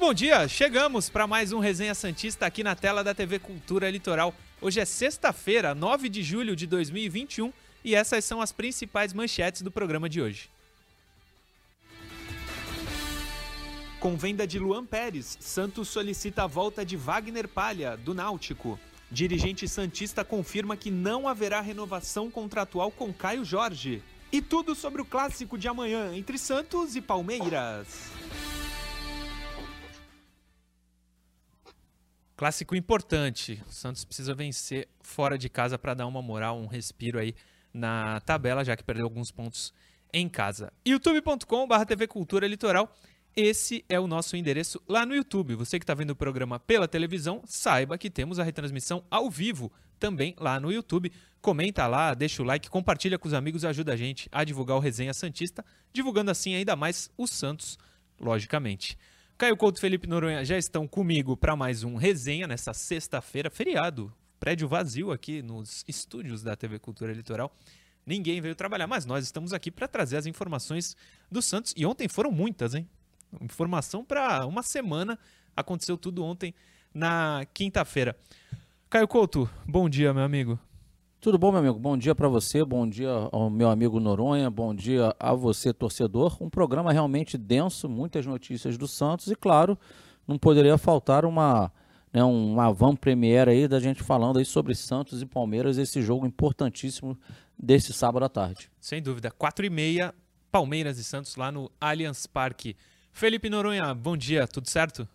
Muito bom dia, chegamos para mais um Resenha Santista aqui na tela da TV Cultura Litoral. Hoje é sexta-feira, 9 de julho de 2021 e essas são as principais manchetes do programa de hoje. Com venda de Luan Pérez, Santos solicita a volta de Wagner Palha, do Náutico. Dirigente Santista confirma que não haverá renovação contratual com Caio Jorge. E tudo sobre o clássico de amanhã entre Santos e Palmeiras. Clássico importante. O Santos precisa vencer fora de casa para dar uma moral, um respiro aí na tabela, já que perdeu alguns pontos em casa. youtube.com.br TV Cultura Litoral. Esse é o nosso endereço lá no YouTube. Você que está vendo o programa pela televisão, saiba que temos a retransmissão ao vivo também lá no YouTube. Comenta lá, deixa o like, compartilha com os amigos ajuda a gente a divulgar o Resenha Santista, divulgando assim ainda mais o Santos, logicamente. Caio Couto Felipe Noronha já estão comigo para mais um resenha nessa sexta-feira, feriado. Prédio vazio aqui nos estúdios da TV Cultura Litoral. Ninguém veio trabalhar, mas nós estamos aqui para trazer as informações do Santos. E ontem foram muitas, hein? Informação para uma semana. Aconteceu tudo ontem na quinta-feira. Caio Couto, bom dia, meu amigo. Tudo bom, meu amigo? Bom dia para você, bom dia ao meu amigo Noronha, bom dia a você, torcedor. Um programa realmente denso, muitas notícias do Santos e, claro, não poderia faltar uma, né, uma van premiere aí da gente falando aí sobre Santos e Palmeiras, esse jogo importantíssimo desse sábado à tarde. Sem dúvida, quatro e meia, Palmeiras e Santos lá no Allianz Parque. Felipe Noronha, bom dia, tudo certo?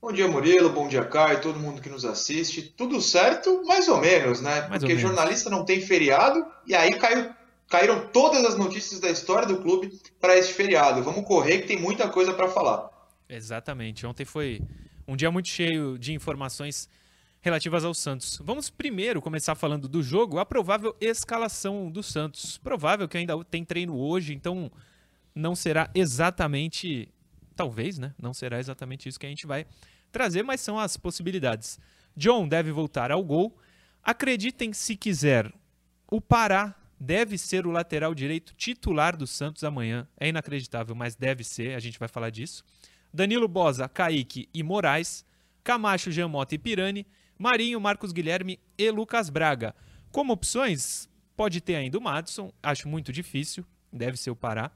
Bom dia, Murilo. Bom dia, Caio. Todo mundo que nos assiste. Tudo certo, mais ou menos, né? Mais Porque jornalista não tem feriado e aí caiu, caíram todas as notícias da história do clube para este feriado. Vamos correr que tem muita coisa para falar. Exatamente. Ontem foi um dia muito cheio de informações relativas ao Santos. Vamos primeiro começar falando do jogo, a provável escalação do Santos. Provável que ainda tem treino hoje, então não será exatamente talvez, né? Não será exatamente isso que a gente vai trazer, mas são as possibilidades. John deve voltar ao gol. Acreditem se quiser, o Pará deve ser o lateral direito titular do Santos amanhã. É inacreditável, mas deve ser, a gente vai falar disso. Danilo Bosa, Kaique e Moraes, Camacho, Jamota e Pirani, Marinho, Marcos Guilherme e Lucas Braga. Como opções, pode ter ainda o Madison, acho muito difícil, deve ser o Pará.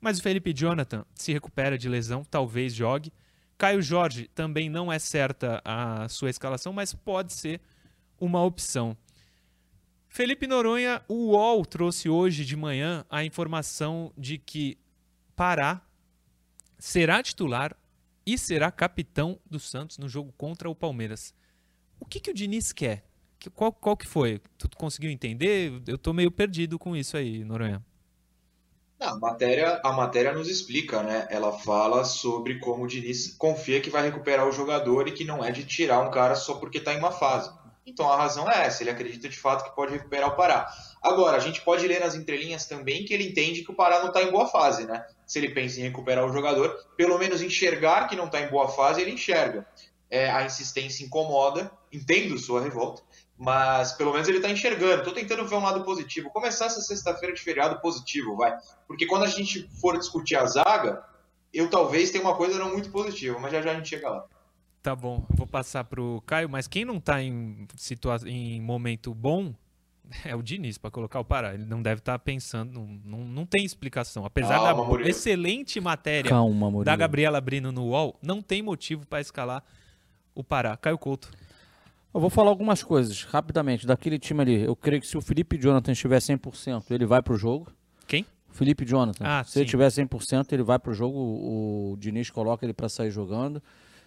Mas o Felipe Jonathan se recupera de lesão, talvez jogue. Caio Jorge também não é certa a sua escalação, mas pode ser uma opção. Felipe Noronha, o UOL trouxe hoje de manhã a informação de que Pará será titular e será capitão do Santos no jogo contra o Palmeiras. O que, que o Diniz quer? Qual, qual que foi? Tu conseguiu entender? Eu tô meio perdido com isso aí, Noronha. Não, a matéria, a matéria nos explica, né? Ela fala sobre como o Diniz confia que vai recuperar o jogador e que não é de tirar um cara só porque está em uma fase. Então a razão é essa, ele acredita de fato que pode recuperar o Pará. Agora, a gente pode ler nas entrelinhas também que ele entende que o Pará não está em boa fase, né? Se ele pensa em recuperar o jogador, pelo menos enxergar que não está em boa fase, ele enxerga. É, a insistência incomoda, entendo sua revolta, mas pelo menos ele está enxergando. Estou tentando ver um lado positivo. Começar essa sexta-feira de feriado positivo, vai. Porque quando a gente for discutir a zaga, eu talvez tenha uma coisa não muito positiva, mas já já a gente chega lá. Tá bom, vou passar pro Caio, mas quem não está em, situa em momento bom é o Diniz para colocar o Pará. Ele não deve estar tá pensando, não, não, não, tem explicação. Apesar Calma, da Murilo. excelente matéria Calma, da Gabriela Brino no UOL, não tem motivo para escalar o Pará. Caio Couto. Eu vou falar algumas coisas rapidamente. Daquele time ali, eu creio que se o Felipe Jonathan estiver 100%, ele vai pro jogo. Quem? Felipe Jonathan. Ah, se sim. ele tiver 100%, ele vai pro jogo. O, o Diniz coloca ele para sair jogando.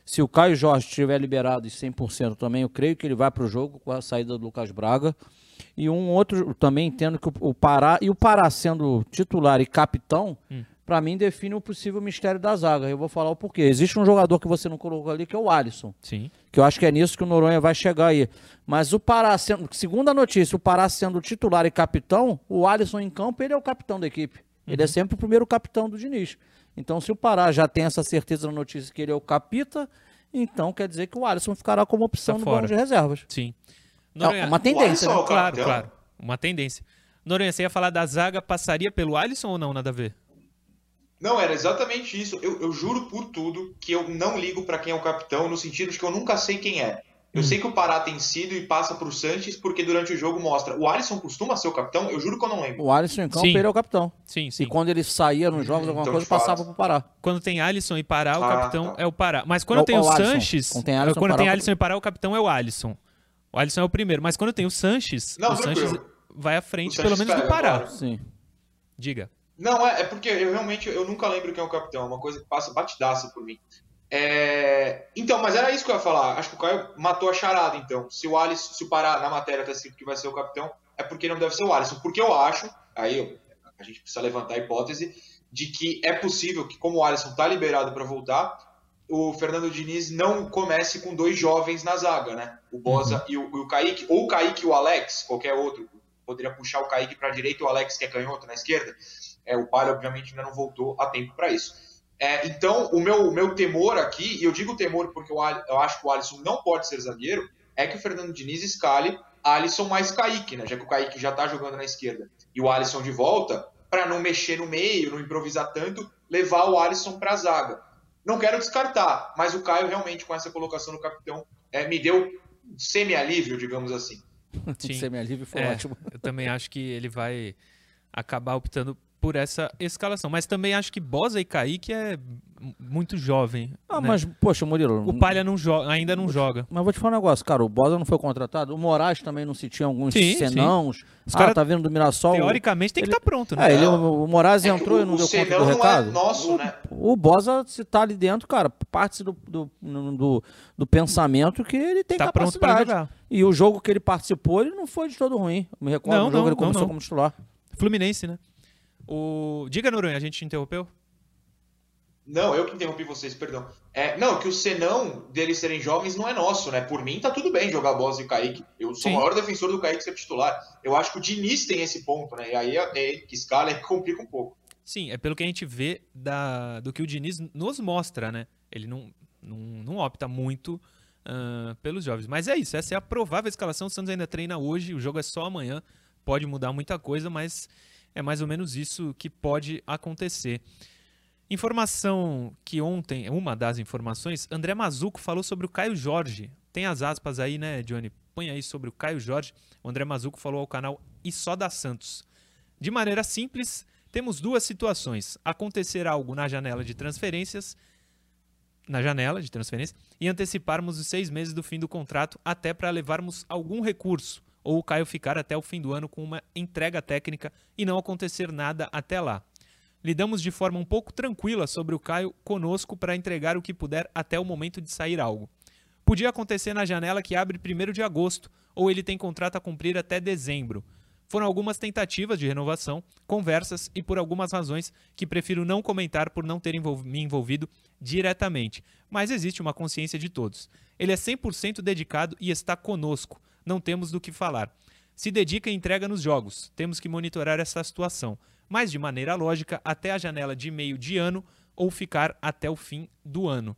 Se o Caio Jorge estiver liberado e 100% também, eu creio que ele vai pro jogo com a saída do Lucas Braga. E um outro, também entendo que o, o Pará, e o Pará sendo titular e capitão, hum para mim define o possível mistério da zaga. Eu vou falar o porquê. Existe um jogador que você não colocou ali, que é o Alisson. Sim. Que eu acho que é nisso que o Noronha vai chegar aí. Mas o Pará, sendo, segundo a notícia, o Pará sendo titular e capitão, o Alisson em campo, ele é o capitão da equipe. Uhum. Ele é uhum. sempre o primeiro capitão do Diniz. Então, se o Pará já tem essa certeza na notícia que ele é o capita, então quer dizer que o Alisson ficará como opção tá no banco de reservas. Sim. Noronha, é uma tendência, né? É claro, claro. Uma tendência. Noronha, você ia falar da zaga, passaria pelo Alisson ou não, nada a ver? Não, era exatamente isso. Eu, eu juro por tudo que eu não ligo para quem é o capitão, no sentido de que eu nunca sei quem é. Eu hum. sei que o Pará tem sido e passa pro Sanches, porque durante o jogo mostra. O Alisson costuma ser o capitão? Eu juro que eu não lembro. O Alisson em campo, sim. ele é o capitão. Sim, sim. E quando ele saía nos jogos, alguma então, coisa, passava pro Pará. Quando tem Alisson e Pará, o ah, capitão tá. é o Pará. Mas quando tem o, o Sanches. Quando tem Alisson, quando Pará, tem Alisson e Pará, o capitão é o Alisson. O Alisson é o primeiro. Mas quando tem o Sanches, não, o Sanches vai à frente, pelo menos do Pará. Agora. Sim. Diga. Não, é, é porque eu realmente eu nunca lembro quem é o capitão, é uma coisa que passa batidaça por mim. É... Então, mas era isso que eu ia falar. Acho que o Caio matou a charada, então. Se o Alisson, se o Pará na matéria tá escrito que vai ser o capitão, é porque não deve ser o Alisson. Porque eu acho, aí a gente precisa levantar a hipótese, de que é possível que, como o Alisson tá liberado para voltar, o Fernando Diniz não comece com dois jovens na zaga, né? O Bosa uhum. e, o, e o Kaique, ou o Kaique e o Alex, qualquer outro. Poderia puxar o Kaique para a direita e o Alex, que é canhoto, na esquerda. É, o Palha, obviamente, ainda não voltou a tempo para isso. É, então, o meu, o meu temor aqui, e eu digo temor porque eu, eu acho que o Alisson não pode ser zagueiro, é que o Fernando Diniz escale Alisson mais Kaique, né? Já que o Kaique já está jogando na esquerda. E o Alisson de volta, para não mexer no meio, não improvisar tanto, levar o Alisson para a zaga. Não quero descartar, mas o Caio realmente, com essa colocação no capitão, é, me deu semi-alívio, digamos assim. Semi-alívio foi é, ótimo. Eu também acho que ele vai acabar optando por essa escalação. Mas também acho que Bosa e Kaique é muito jovem. Ah, né? mas, poxa, Murilo. O Palha não joga, ainda não joga. Mas vou te falar um negócio, cara. O Bosa não foi contratado. O Moraes também não se tinha alguns sim, senãos. Sim. Os ah, cara, tá vindo do Mirassol. Teoricamente tem que estar tá pronto, né? É, ele, o, Moraes é entrou e não deu conta do recado. É nosso, né? O, o Bosa, se tá ali dentro, cara, parte do, do, do, do pensamento que ele tem tá capacidade. Pronto E o jogo que ele participou, ele não foi de todo ruim. Eu me recordo não, do jogo não, ele começou não, como titular. Fluminense, né? O... Diga, Noronha, a gente te interrompeu? Não, eu que interrompi vocês, perdão. É, não, que o senão deles serem jovens não é nosso, né? Por mim, tá tudo bem jogar Bosa e Kaique. Eu sou Sim. o maior defensor do Kaique ser titular. Eu acho que o Diniz tem esse ponto, né? E aí é, que escala e complica um pouco. Sim, é pelo que a gente vê da, do que o Diniz nos mostra, né? Ele não, não, não opta muito uh, pelos jovens. Mas é isso, essa é a provável escalação. O Santos ainda treina hoje, o jogo é só amanhã. Pode mudar muita coisa, mas é mais ou menos isso que pode acontecer. Informação que ontem, uma das informações, André Mazuco falou sobre o Caio Jorge. Tem as aspas aí, né, Johnny? Põe aí sobre o Caio Jorge. O André Mazuco falou ao canal E Só da Santos. De maneira simples, temos duas situações. Acontecer algo na janela de transferências, na janela de transferência, e anteciparmos os seis meses do fim do contrato até para levarmos algum recurso ou o Caio ficar até o fim do ano com uma entrega técnica e não acontecer nada até lá. Lidamos de forma um pouco tranquila sobre o Caio conosco para entregar o que puder até o momento de sair algo. Podia acontecer na janela que abre 1 de agosto, ou ele tem contrato a cumprir até dezembro. Foram algumas tentativas de renovação, conversas e por algumas razões que prefiro não comentar por não ter envol me envolvido diretamente, mas existe uma consciência de todos. Ele é 100% dedicado e está conosco não temos do que falar. Se dedica e entrega nos jogos. Temos que monitorar essa situação, mas de maneira lógica até a janela de meio de ano ou ficar até o fim do ano.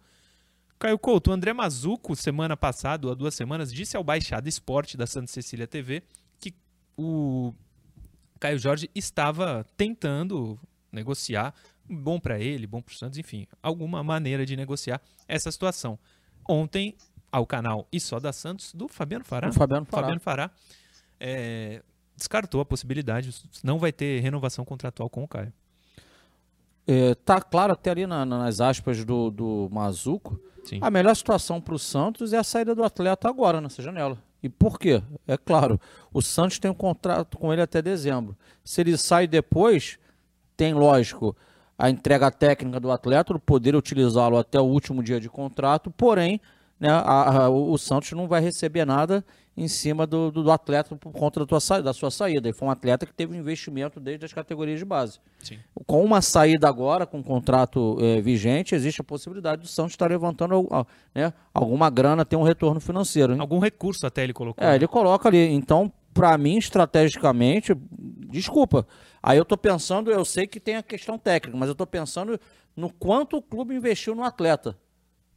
Caio Couto, o André Mazuco, semana passada, ou há duas semanas, disse ao Baixada Esporte da Santa Cecília TV que o Caio Jorge estava tentando negociar, bom para ele, bom para o Santos, enfim, alguma maneira de negociar essa situação. Ontem, ao canal E Só da Santos, do Fabiano Fará. Fabiano Fará. Fabiano Fará é, descartou a possibilidade, não vai ter renovação contratual com o Caio. É, tá claro até ali na, nas aspas do, do Mazuco, Sim. a melhor situação para o Santos é a saída do atleta agora, nessa janela. E por quê? É claro, o Santos tem um contrato com ele até dezembro. Se ele sai depois, tem, lógico, a entrega técnica do atleta, poder utilizá-lo até o último dia de contrato, porém, né, a, a, o Santos não vai receber nada em cima do, do, do atleta por conta da, tua, da sua saída. Ele foi um atleta que teve um investimento desde as categorias de base. Sim. Com uma saída agora, com um contrato é, vigente, existe a possibilidade do Santos estar levantando né, alguma grana, ter um retorno financeiro. Hein? Algum recurso até ele colocou. É, né? ele coloca ali. Então, para mim, estrategicamente, desculpa. Aí eu estou pensando, eu sei que tem a questão técnica, mas eu estou pensando no quanto o clube investiu no atleta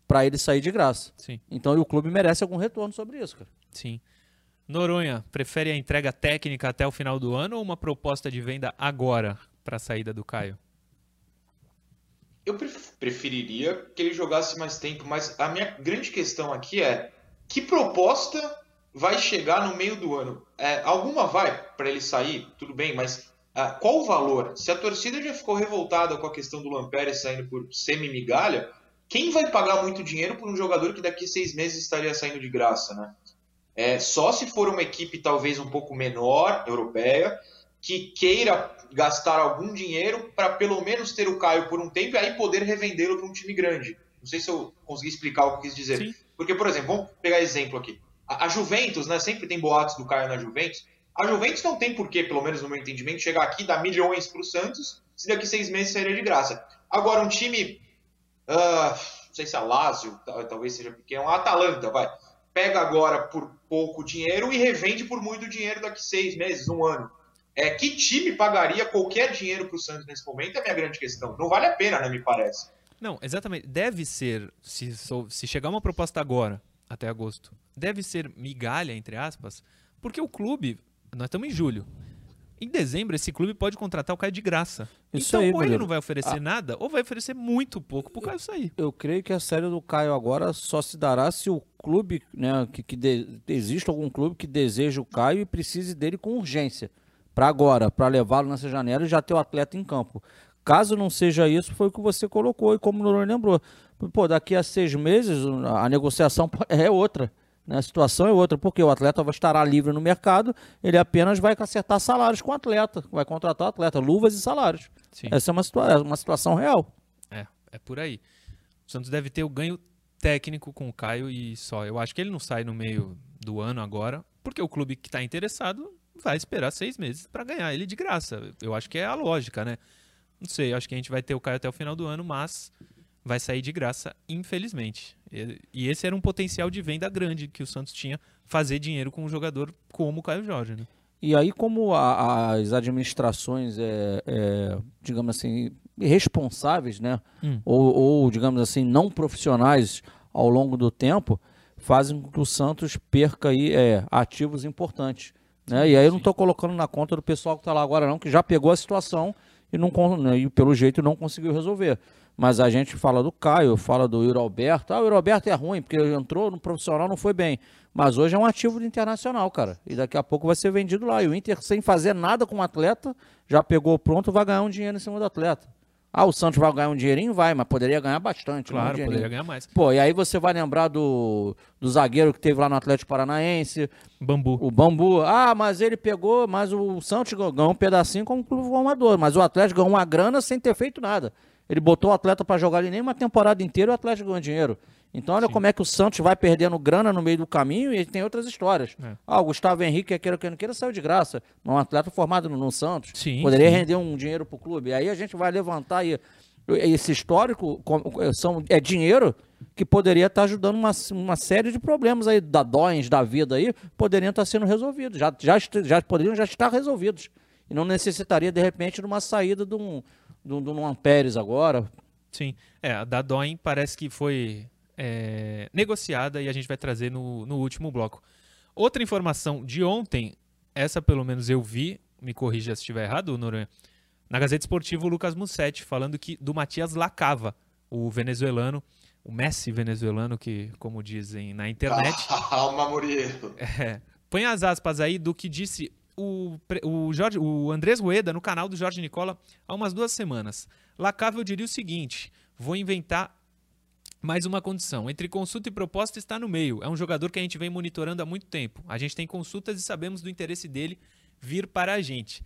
para ele sair de graça. Sim. Então o clube merece algum retorno sobre isso, cara. Sim. Noronha, prefere a entrega técnica até o final do ano ou uma proposta de venda agora para a saída do Caio? Eu preferiria que ele jogasse mais tempo, mas a minha grande questão aqui é que proposta vai chegar no meio do ano? É, alguma vai para ele sair, tudo bem, mas ah, qual o valor? Se a torcida já ficou revoltada com a questão do Lampere saindo por semi-migalha, quem vai pagar muito dinheiro por um jogador que daqui a seis meses estaria saindo de graça, né? É, só se for uma equipe talvez um pouco menor, europeia, que queira gastar algum dinheiro para pelo menos ter o Caio por um tempo e aí poder revendê-lo para um time grande. Não sei se eu consegui explicar o que eu quis dizer. Sim. Porque, por exemplo, vamos pegar exemplo aqui. A, a Juventus, né? Sempre tem boatos do Caio na Juventus. A Juventus não tem por que, pelo menos no meu entendimento, chegar aqui e dar milhões para o Santos se daqui seis meses sairia de graça. Agora, um time. Uh, não sei se é a Lazio, talvez seja pequeno, a Atalanta, vai. Pega agora por pouco dinheiro e revende por muito dinheiro daqui seis meses, um ano. É, que time pagaria qualquer dinheiro para o Santos nesse momento é a minha grande questão. Não vale a pena, né, me parece. Não, exatamente. Deve ser, se, se chegar uma proposta agora, até agosto, deve ser migalha, entre aspas, porque o clube, nós estamos em julho. Em dezembro, esse clube pode contratar o Caio de graça. Isso então, aí, ou ele não vai oferecer ah. nada, ou vai oferecer muito pouco pro Caio sair. Eu creio que a série do Caio agora só se dará se o clube, né, que, que de, existe algum clube que deseja o Caio e precise dele com urgência. Para agora, para levá-lo nessa janela e já ter o atleta em campo. Caso não seja isso, foi o que você colocou e como o lembrou. Pô, daqui a seis meses a negociação é outra. Né? A situação é outra, porque o atleta vai estar livre no mercado, ele apenas vai acertar salários com o atleta, vai contratar o atleta, luvas e salários. Sim. Essa é uma, situa é uma situação real. É, é por aí. O Santos deve ter o ganho técnico com o Caio e só. Eu acho que ele não sai no meio do ano agora, porque o clube que está interessado vai esperar seis meses para ganhar ele de graça. Eu acho que é a lógica, né? Não sei, acho que a gente vai ter o Caio até o final do ano, mas vai sair de graça, infelizmente. E esse era um potencial de venda grande que o Santos tinha, fazer dinheiro com um jogador como o Caio Jorge. Né? E aí, como a, as administrações, é, é, digamos assim, responsáveis, né? Hum. Ou, ou, digamos assim, não profissionais ao longo do tempo, fazem com que o Santos perca aí, é, ativos importantes. Né? E aí eu não estou colocando na conta do pessoal que está lá agora, não, que já pegou a situação e, não, né, e pelo jeito não conseguiu resolver. Mas a gente fala do Caio, fala do Yuri Alberto. Ah, o Yuri Alberto é ruim, porque entrou no profissional, não foi bem. Mas hoje é um ativo do internacional, cara. E daqui a pouco vai ser vendido lá. E o Inter, sem fazer nada com o atleta, já pegou pronto, vai ganhar um dinheiro em cima do atleta. Ah, o Santos vai ganhar um dinheirinho? Vai, mas poderia ganhar bastante. Claro, um poderia ganhar mais. Pô, e aí você vai lembrar do, do zagueiro que teve lá no Atlético Paranaense. Bambu. O Bambu. Ah, mas ele pegou, mas o Santos ganhou um pedacinho como clube formador. Mas o Atlético ganhou uma grana sem ter feito nada. Ele botou o atleta para jogar ali nem uma temporada inteira e o Atlético ganhou dinheiro. Então, olha Sim. como é que o Santos vai perdendo grana no meio do caminho e tem outras histórias. É. Ah, o Gustavo Henrique, quer queira que não queira, saiu de graça. Um atleta formado no, Santos. Sim, poderia sim. render um dinheiro para o clube. Aí a gente vai levantar aí. Esse histórico são, é dinheiro que poderia estar tá ajudando uma, uma série de problemas aí, da dóis da vida aí, poderiam estar tá sendo resolvidos. Já, já, já poderiam já estar resolvidos. E não necessitaria, de repente, de uma saída de um, do, do Luan Pérez agora. Sim, é, a da Doin parece que foi é, negociada e a gente vai trazer no, no último bloco. Outra informação de ontem, essa pelo menos eu vi, me corrija se estiver errado, Noronha, na Gazeta Esportiva o Lucas Mussetti falando que do Matias Lacava, o venezuelano, o Messi venezuelano, que como dizem na internet. Calma, Murilo. É, põe as aspas aí do que disse o, o, Jorge, o Andrés Rueda no canal do Jorge Nicola há umas duas semanas. Lacava eu diria o seguinte: vou inventar mais uma condição. Entre consulta e proposta está no meio. É um jogador que a gente vem monitorando há muito tempo. A gente tem consultas e sabemos do interesse dele vir para a gente.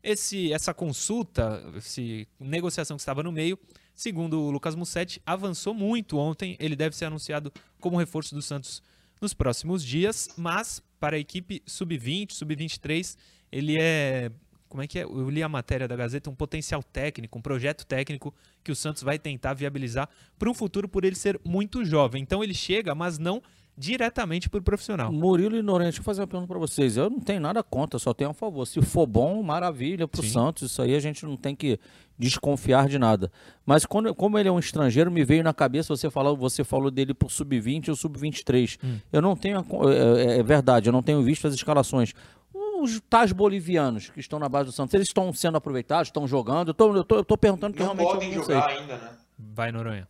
Esse, essa consulta, essa negociação que estava no meio, segundo o Lucas Mussetti, avançou muito ontem. Ele deve ser anunciado como reforço do Santos nos próximos dias, mas para a equipe sub-20, sub-23, ele é. Como é que é? Eu li a matéria da Gazeta, um potencial técnico, um projeto técnico que o Santos vai tentar viabilizar para um futuro por ele ser muito jovem. Então ele chega, mas não diretamente para o profissional. Murilo e Norente, deixa eu fazer uma pergunta para vocês. Eu não tenho nada contra, só tenho a favor. Se for bom, maravilha para o Santos. Isso aí a gente não tem que desconfiar de nada. Mas quando, como ele é um estrangeiro, me veio na cabeça, você falou, você falou dele por sub-20 ou sub-23. Hum. Eu não tenho, é, é, é, verdade, eu não tenho visto as escalações. Os tais bolivianos que estão na base do Santos, eles estão sendo aproveitados, estão jogando? Eu tô, eu tô, eu tô perguntando que não realmente podem jogar sei. ainda, né? Vai, Noronha.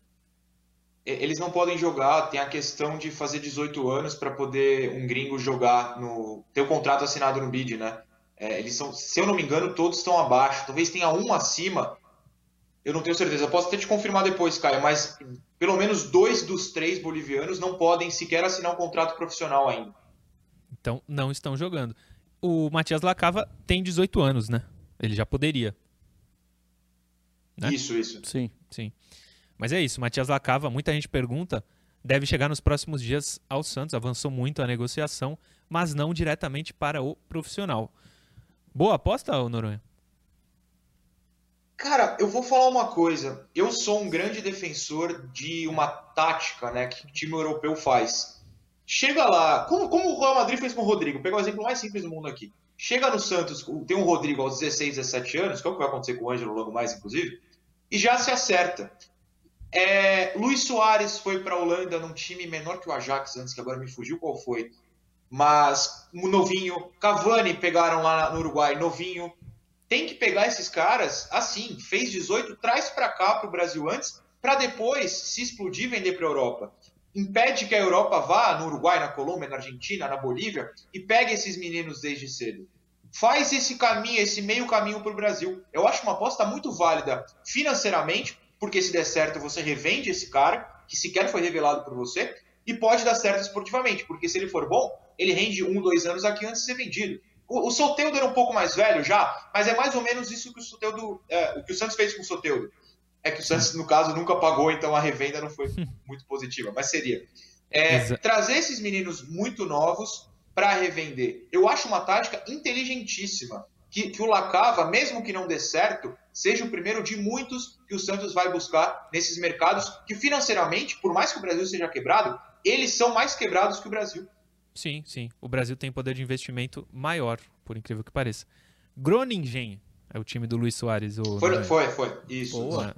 Eles não podem jogar, tem a questão de fazer 18 anos para poder um gringo jogar no. ter o contrato assinado no bid, né? É, eles são, se eu não me engano, todos estão abaixo. Talvez tenha um acima. Eu não tenho certeza. Eu posso até te confirmar depois, Caio, mas pelo menos dois dos três bolivianos não podem sequer assinar um contrato profissional ainda. Então não estão jogando. O Matias Lacava tem 18 anos, né? Ele já poderia. Né? Isso, isso. Sim, sim. Mas é isso, Matias Lacava, muita gente pergunta, deve chegar nos próximos dias ao Santos, avançou muito a negociação, mas não diretamente para o profissional. Boa aposta, Noronha? Cara, eu vou falar uma coisa. Eu sou um grande defensor de uma tática né, que o time europeu faz. Chega lá, como, como o Real Madrid fez com o Rodrigo, pegar o exemplo mais simples do mundo aqui. Chega no Santos, tem um Rodrigo aos 16, 17 anos, que é o que vai acontecer com o Ângelo logo mais, inclusive, e já se acerta. É, Luiz Soares foi para a Holanda num time menor que o Ajax antes, que agora me fugiu qual foi. Mas novinho. Cavani pegaram lá no Uruguai, novinho. Tem que pegar esses caras assim, fez 18, traz para cá para o Brasil antes, para depois se explodir vender para a Europa. Impede que a Europa vá no Uruguai, na Colômbia, na Argentina, na Bolívia e pegue esses meninos desde cedo. Faz esse caminho, esse meio caminho para o Brasil. Eu acho uma aposta muito válida financeiramente, porque se der certo você revende esse cara, que sequer foi revelado por você, e pode dar certo esportivamente, porque se ele for bom, ele rende um, dois anos aqui antes de ser vendido. O, o Soteudo era um pouco mais velho já, mas é mais ou menos isso que o Soteudo, é, o que o Santos fez com o Soteudo. É que o Santos, no caso, nunca pagou, então a revenda não foi muito positiva, mas seria. É, trazer esses meninos muito novos para revender. Eu acho uma tática inteligentíssima. Que, que o Lacava, mesmo que não dê certo, seja o primeiro de muitos que o Santos vai buscar nesses mercados que financeiramente, por mais que o Brasil seja quebrado, eles são mais quebrados que o Brasil. Sim, sim. O Brasil tem poder de investimento maior, por incrível que pareça. Groningen é o time do Luiz Soares. O, foi, foi, foi, Isso. Na,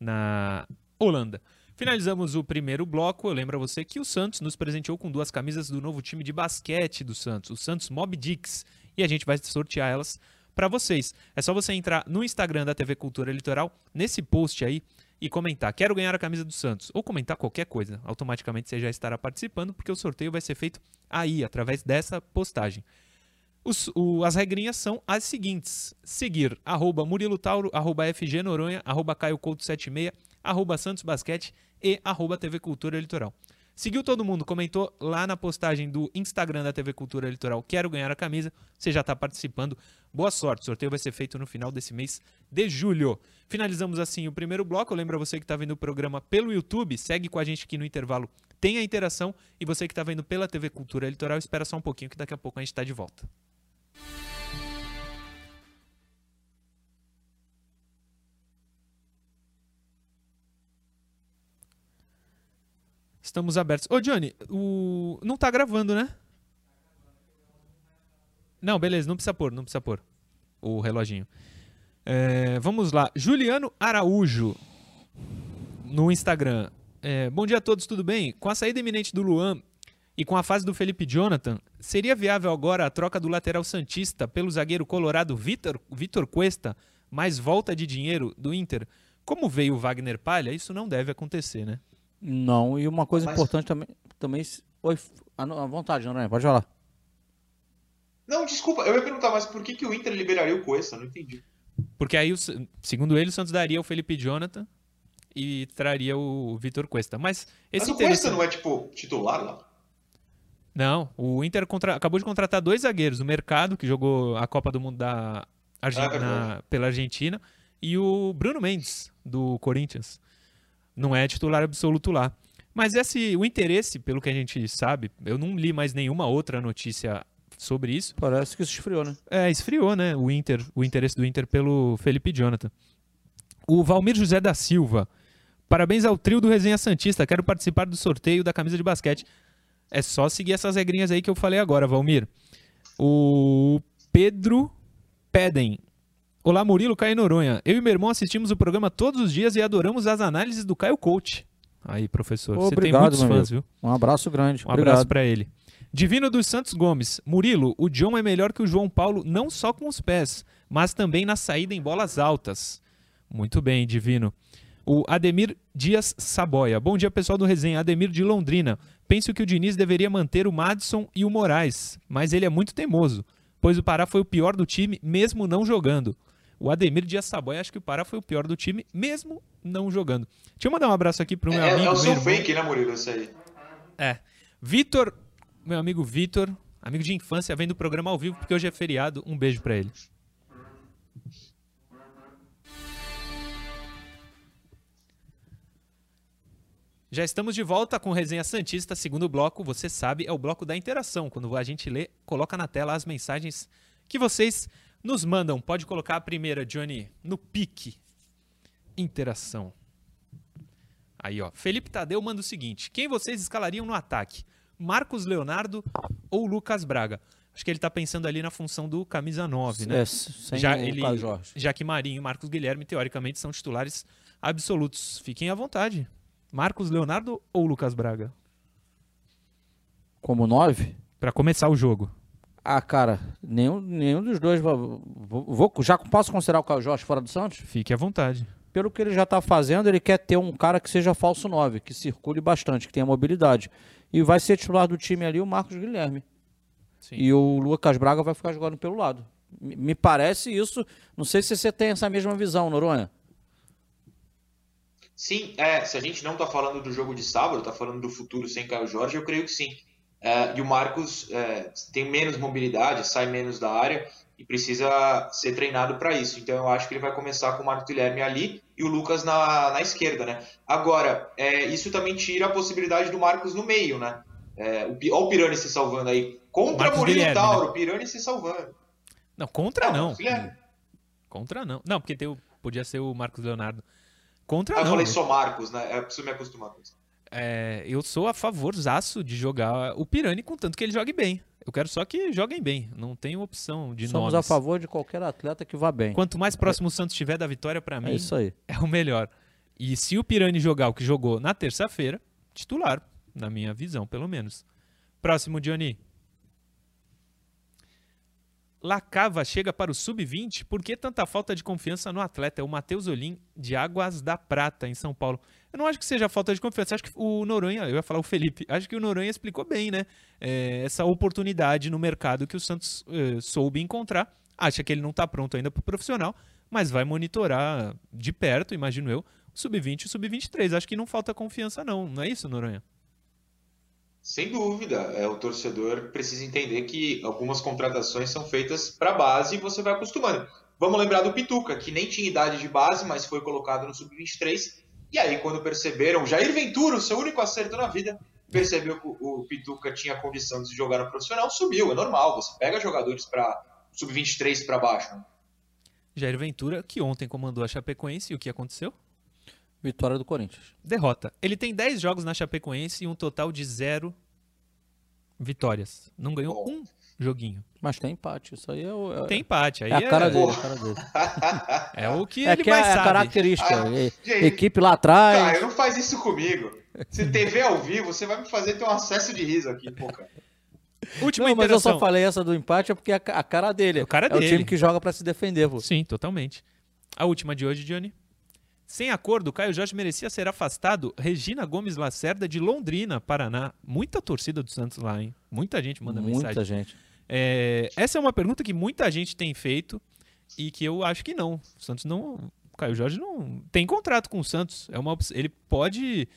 na Holanda. Finalizamos o primeiro bloco. Eu lembro a você que o Santos nos presenteou com duas camisas do novo time de basquete do Santos, o Santos Mob Dicks. E a gente vai sortear elas para vocês. É só você entrar no Instagram da TV Cultura Litoral, nesse post aí, e comentar: quero ganhar a camisa do Santos. Ou comentar qualquer coisa. Automaticamente você já estará participando, porque o sorteio vai ser feito aí, através dessa postagem. Os, o, as regrinhas são as seguintes: seguir arroba Murilo Tauro, arroba FG Noronha, arroba Caio Couto 76, arroba Santos Basquete e arroba TV Cultura Litoral. Seguiu todo mundo, comentou lá na postagem do Instagram da TV Cultura Litoral, quero ganhar a camisa, você já está participando. Boa sorte, o sorteio vai ser feito no final desse mês de julho. Finalizamos assim o primeiro bloco. Lembra você que está vendo o programa pelo YouTube, segue com a gente aqui no intervalo, tem a interação. E você que está vendo pela TV Cultura Litoral, espera só um pouquinho que daqui a pouco a gente está de volta. Estamos abertos. Ô, Johnny, o... não tá gravando, né? Não, beleza, não precisa pôr, não precisa pôr o reloginho. É, vamos lá. Juliano Araújo no Instagram. É, bom dia a todos, tudo bem? Com a saída iminente do Luan e com a fase do Felipe Jonathan, seria viável agora a troca do lateral Santista pelo zagueiro colorado Vitor, Vitor Cuesta, mais volta de dinheiro do Inter? Como veio o Wagner Palha, isso não deve acontecer, né? Não, e uma coisa Mas... importante também. também Oi, à vontade, André, pode falar. Não, desculpa, eu ia perguntar, mas por que, que o Inter liberaria o Cuesta? Não entendi. Porque aí, segundo ele, o Santos daria o Felipe Jonathan e traria o Vitor Cuesta. Mas esse mas o Cuesta não é, tipo, titular lá? Não, o Inter contra... acabou de contratar dois zagueiros. O Mercado, que jogou a Copa do Mundo da Argentina, ah, pela Argentina, e o Bruno Mendes, do Corinthians não é titular absoluto lá. Mas esse, o interesse, pelo que a gente sabe, eu não li mais nenhuma outra notícia sobre isso. Parece que esfriou, né? É, esfriou, né? O Inter, o interesse do Inter pelo Felipe Jonathan. O Valmir José da Silva. Parabéns ao trio do Resenha Santista. Quero participar do sorteio da camisa de basquete. É só seguir essas regrinhas aí que eu falei agora, Valmir. O Pedro Pedem. Olá, Murilo Caio Noronha. Eu e meu irmão assistimos o programa todos os dias e adoramos as análises do Caio Coach. Aí, professor, você tem muitos fãs, viu? Um abraço grande. Um obrigado. abraço para ele. Divino dos Santos Gomes. Murilo, o John é melhor que o João Paulo, não só com os pés, mas também na saída em bolas altas. Muito bem, Divino. O Ademir Dias Saboia. Bom dia, pessoal do Resenha. Ademir de Londrina. Penso que o Diniz deveria manter o Madison e o Moraes, mas ele é muito teimoso, pois o Pará foi o pior do time, mesmo não jogando. O Ademir Dias Saboia, acho que o Pará foi o pior do time, mesmo não jogando. Deixa eu mandar um abraço aqui pro meu é, amigo. É o seu fake, né, Murilo? Isso aí. É. Vitor, meu amigo Vitor, amigo de infância, vem do programa ao vivo porque hoje é feriado. Um beijo para ele. Já estamos de volta com Resenha Santista, segundo bloco. Você sabe, é o bloco da interação. Quando a gente lê, coloca na tela as mensagens que vocês nos mandam. Pode colocar a primeira, Johnny, no pique. Interação. Aí, ó. Felipe Tadeu manda o seguinte: quem vocês escalariam no ataque? Marcos Leonardo ou Lucas Braga? Acho que ele está pensando ali na função do camisa 9, né? É, sem já, ele, Jorge. já que Marinho e Marcos Guilherme, teoricamente, são titulares absolutos. Fiquem à vontade. Marcos Leonardo ou Lucas Braga? Como nove? Para começar o jogo. Ah, cara, nenhum, nenhum dos dois. Vou, vou, já posso considerar o Caio Jorge fora do Santos? Fique à vontade. Pelo que ele já está fazendo, ele quer ter um cara que seja falso 9, que circule bastante, que tenha mobilidade. E vai ser titular do time ali o Marcos Guilherme. Sim. E o Lucas Braga vai ficar jogando pelo lado. Me parece isso. Não sei se você tem essa mesma visão, Noronha. Sim, é, se a gente não está falando do jogo de sábado, está falando do futuro sem Caio Jorge, eu creio que sim. É, e o Marcos é, tem menos mobilidade, sai menos da área e precisa ser treinado para isso. Então eu acho que ele vai começar com o Marcos Guilherme ali e o Lucas na, na esquerda, né? Agora, é, isso também tira a possibilidade do Marcos no meio, né? É, o, olha o Pirani se salvando aí. Contra Marcos Murilo Guilherme, Tauro, né? Pirani se salvando. Não, contra não. não. Contra não. Não, porque tem, podia ser o Marcos Leonardo. Contra ah, não. Eu falei só Marcos, né? Eu preciso me acostumar com isso. É, eu sou a favorzaço de jogar o Pirani, contanto que ele jogue bem. Eu quero só que joguem bem. Não tem opção de Somos nomes. a favor de qualquer atleta que vá bem. Quanto mais próximo o Santos estiver da vitória, para mim, é, isso aí. é o melhor. E se o Pirani jogar o que jogou na terça-feira, titular, na minha visão, pelo menos. Próximo, Johnny. Lacava chega para o sub-20. Por que tanta falta de confiança no atleta? É o Matheus Olim, de Águas da Prata, em São Paulo. Eu não acho que seja falta de confiança. Acho que o Noronha, eu ia falar o Felipe, acho que o Noronha explicou bem, né? É, essa oportunidade no mercado que o Santos é, soube encontrar. Acha que ele não está pronto ainda para o profissional, mas vai monitorar de perto, imagino eu, o sub-20 e o sub-23. Acho que não falta confiança, não. Não é isso, Noronha? Sem dúvida, é, o torcedor precisa entender que algumas contratações são feitas para base e você vai acostumando. Vamos lembrar do Pituca, que nem tinha idade de base, mas foi colocado no sub-23. E aí, quando perceberam, Jair Ventura, o seu único acerto na vida, percebeu que o Pituca tinha condição de jogar no profissional, subiu, é normal. Você pega jogadores para sub-23 para baixo. Né? Jair Ventura, que ontem comandou a Chapecoense, e o que aconteceu? Vitória do Corinthians. Derrota. Ele tem 10 jogos na Chapecoense e um total de 0 vitórias. Não ganhou Bom. um joguinho. Mas tem empate, isso aí é o. É... Tem empate, aí é a cara é... dele, a cara dele. é o que é ele que mais é sabe. a característica. Ah, gente, equipe lá atrás. Cara, não faz isso comigo. Se TV ao vivo, você vai me fazer ter um acesso de riso aqui, pô, cara. Última não, mas eu só falei essa do empate é porque a, a cara dele. O cara é dele. o time que joga para se defender, pô. Sim, totalmente. A última de hoje, Johnny. Sem acordo, Caio Jorge merecia ser afastado. Regina Gomes Lacerda, de Londrina, Paraná. Muita torcida do Santos lá, hein? Muita gente manda muita mensagem. Muita gente. É, essa é uma pergunta que muita gente tem feito e que eu acho que não. O Santos não. O Caio Jorge não tem contrato com o Santos. É uma, ele pode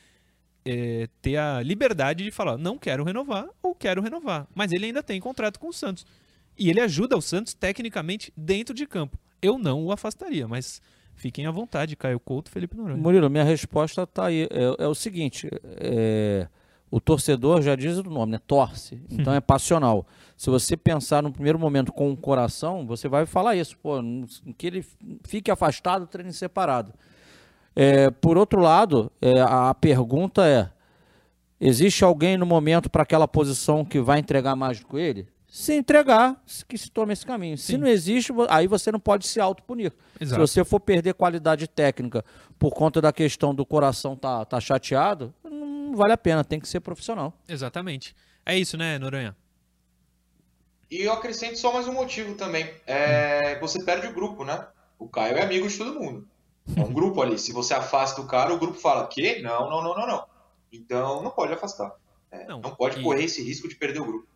é, ter a liberdade de falar, não quero renovar ou quero renovar. Mas ele ainda tem contrato com o Santos. E ele ajuda o Santos tecnicamente dentro de campo. Eu não o afastaria, mas Fiquem à vontade, Caio Couto, Felipe Noronha. Murilo, minha resposta está aí. É, é, o seguinte: é, o torcedor já diz o nome, né? Torce. Então é passional. Se você pensar no primeiro momento com o coração, você vai falar isso. Pô, que ele fique afastado, treine separado. É, por outro lado, é, a pergunta é: existe alguém no momento para aquela posição que vai entregar mais do que ele? se entregar, que se tome esse caminho. Sim. Se não existe, aí você não pode se autopunir. Se você for perder qualidade técnica por conta da questão do coração tá, tá chateado, não vale a pena, tem que ser profissional. Exatamente. É isso, né, Noronha? E eu acrescento só mais um motivo também. É. Você perde o grupo, né? O Caio é amigo de todo mundo. É um grupo ali. Se você afasta o cara, o grupo fala que não, não, não, não, não. Então não pode afastar. É, não, não, pode e... correr esse risco de perder o grupo.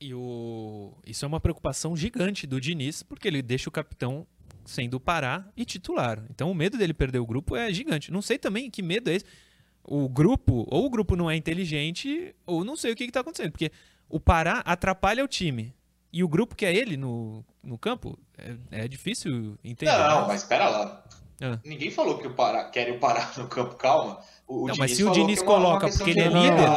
E o... isso é uma preocupação gigante do Diniz, porque ele deixa o capitão sendo Pará e titular. Então o medo dele perder o grupo é gigante. Não sei também que medo é esse. O grupo, ou o grupo não é inteligente, ou não sei o que está acontecendo. Porque o Pará atrapalha o time. E o grupo que é ele no, no campo, é, é difícil entender. Não, mas espera lá. Ah. Ninguem falou que o Pará quer o Pará no campo, calma. O, não, mas se o Diniz é coloca porque ele é líder.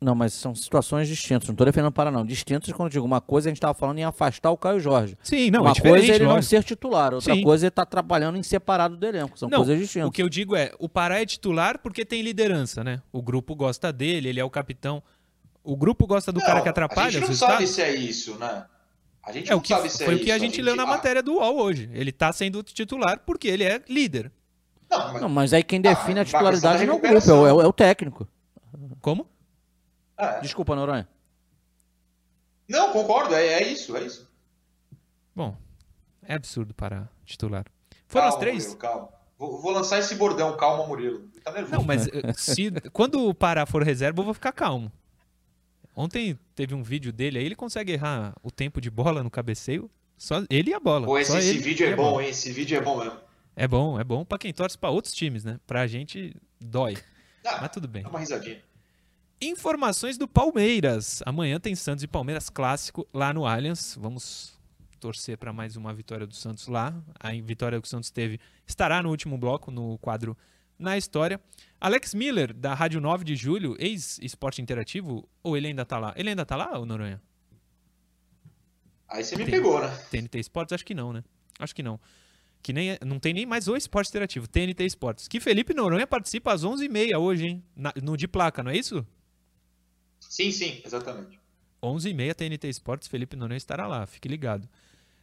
Não, mas são situações distintas. Não estou defendendo o Pará, não. Distintas quando eu digo uma coisa, a gente estava falando em afastar o Caio Jorge. Sim, não, uma é coisa é ele não ser titular, outra Sim. coisa é estar tá trabalhando em separado do elenco. São não, coisas distintas. O que eu digo é, o Pará é titular porque tem liderança, né? O grupo gosta dele, ele é o capitão. O grupo gosta do não, cara que atrapalha. A gente não sabe se é isso, né? A gente é, não o que, sabe se é Foi o que a gente, a gente leu na matéria do UOL hoje. Ele está sendo titular porque ele é líder. Não, mas, não, mas aí quem define ah, a titularidade não é o grupo, é o, é o técnico. Como? Ah, é. Desculpa, Noronha. Não, concordo, é, é, isso, é isso. Bom, é absurdo para titular. Foram calma, as três? Murilo, calma. Vou, vou, lançar esse bordão, calma, Murilo. Tá Não, mas eh, se, quando o Pará for reserva, eu vou ficar calmo. Ontem teve um vídeo dele aí, ele consegue errar o tempo de bola no cabeceio. Só ele e a bola. Pô, esse, esse vídeo é bom, hein? Esse vídeo é bom mesmo. É bom, é bom para quem torce para outros times, né? Pra gente dói. Ah, Mas tudo bem. Dá uma risadinha. Informações do Palmeiras. Amanhã tem Santos e Palmeiras clássico lá no Allianz. Vamos torcer para mais uma vitória do Santos lá. A vitória que o Santos teve estará no último bloco, no quadro Na História. Alex Miller, da Rádio 9 de Julho, ex-esporte interativo, ou ele ainda tá lá? Ele ainda tá lá, ou Noronha? Aí você me tem, pegou, né? TNT Esportes? Acho que não, né? Acho que não. Que nem, é, não tem nem mais o esporte interativo, TNT Esportes. Que Felipe Noronha participa às 11h30 hoje, hein? Na, no de placa, não é isso? Sim, sim, exatamente. 11h30 TNT Esportes, Felipe Noronha estará lá, fique ligado.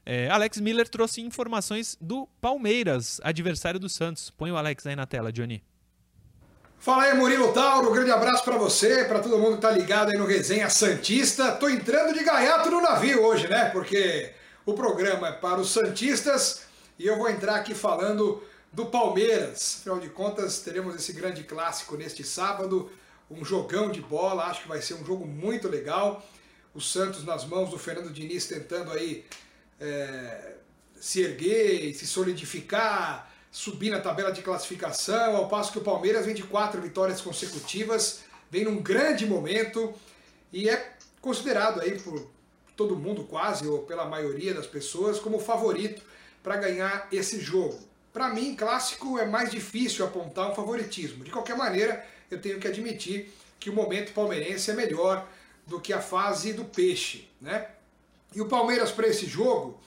É, Alex Miller trouxe informações do Palmeiras, adversário do Santos. Põe o Alex aí na tela, Johnny. Fala aí, Murilo Tauro, um grande abraço para você, para todo mundo que tá ligado aí no Resenha Santista. Tô entrando de gaiato no navio hoje, né? Porque o programa é para os Santistas e eu vou entrar aqui falando do Palmeiras. Afinal de contas, teremos esse grande clássico neste sábado, um jogão de bola, acho que vai ser um jogo muito legal. O Santos nas mãos do Fernando Diniz tentando aí é, se erguer, se solidificar, subir na tabela de classificação, ao passo que o Palmeiras vem de quatro vitórias consecutivas, vem num grande momento e é considerado aí por todo mundo quase, ou pela maioria das pessoas, como favorito para ganhar esse jogo. Para mim, clássico é mais difícil apontar um favoritismo. De qualquer maneira, eu tenho que admitir que o momento palmeirense é melhor do que a fase do peixe, né? E o Palmeiras para esse jogo,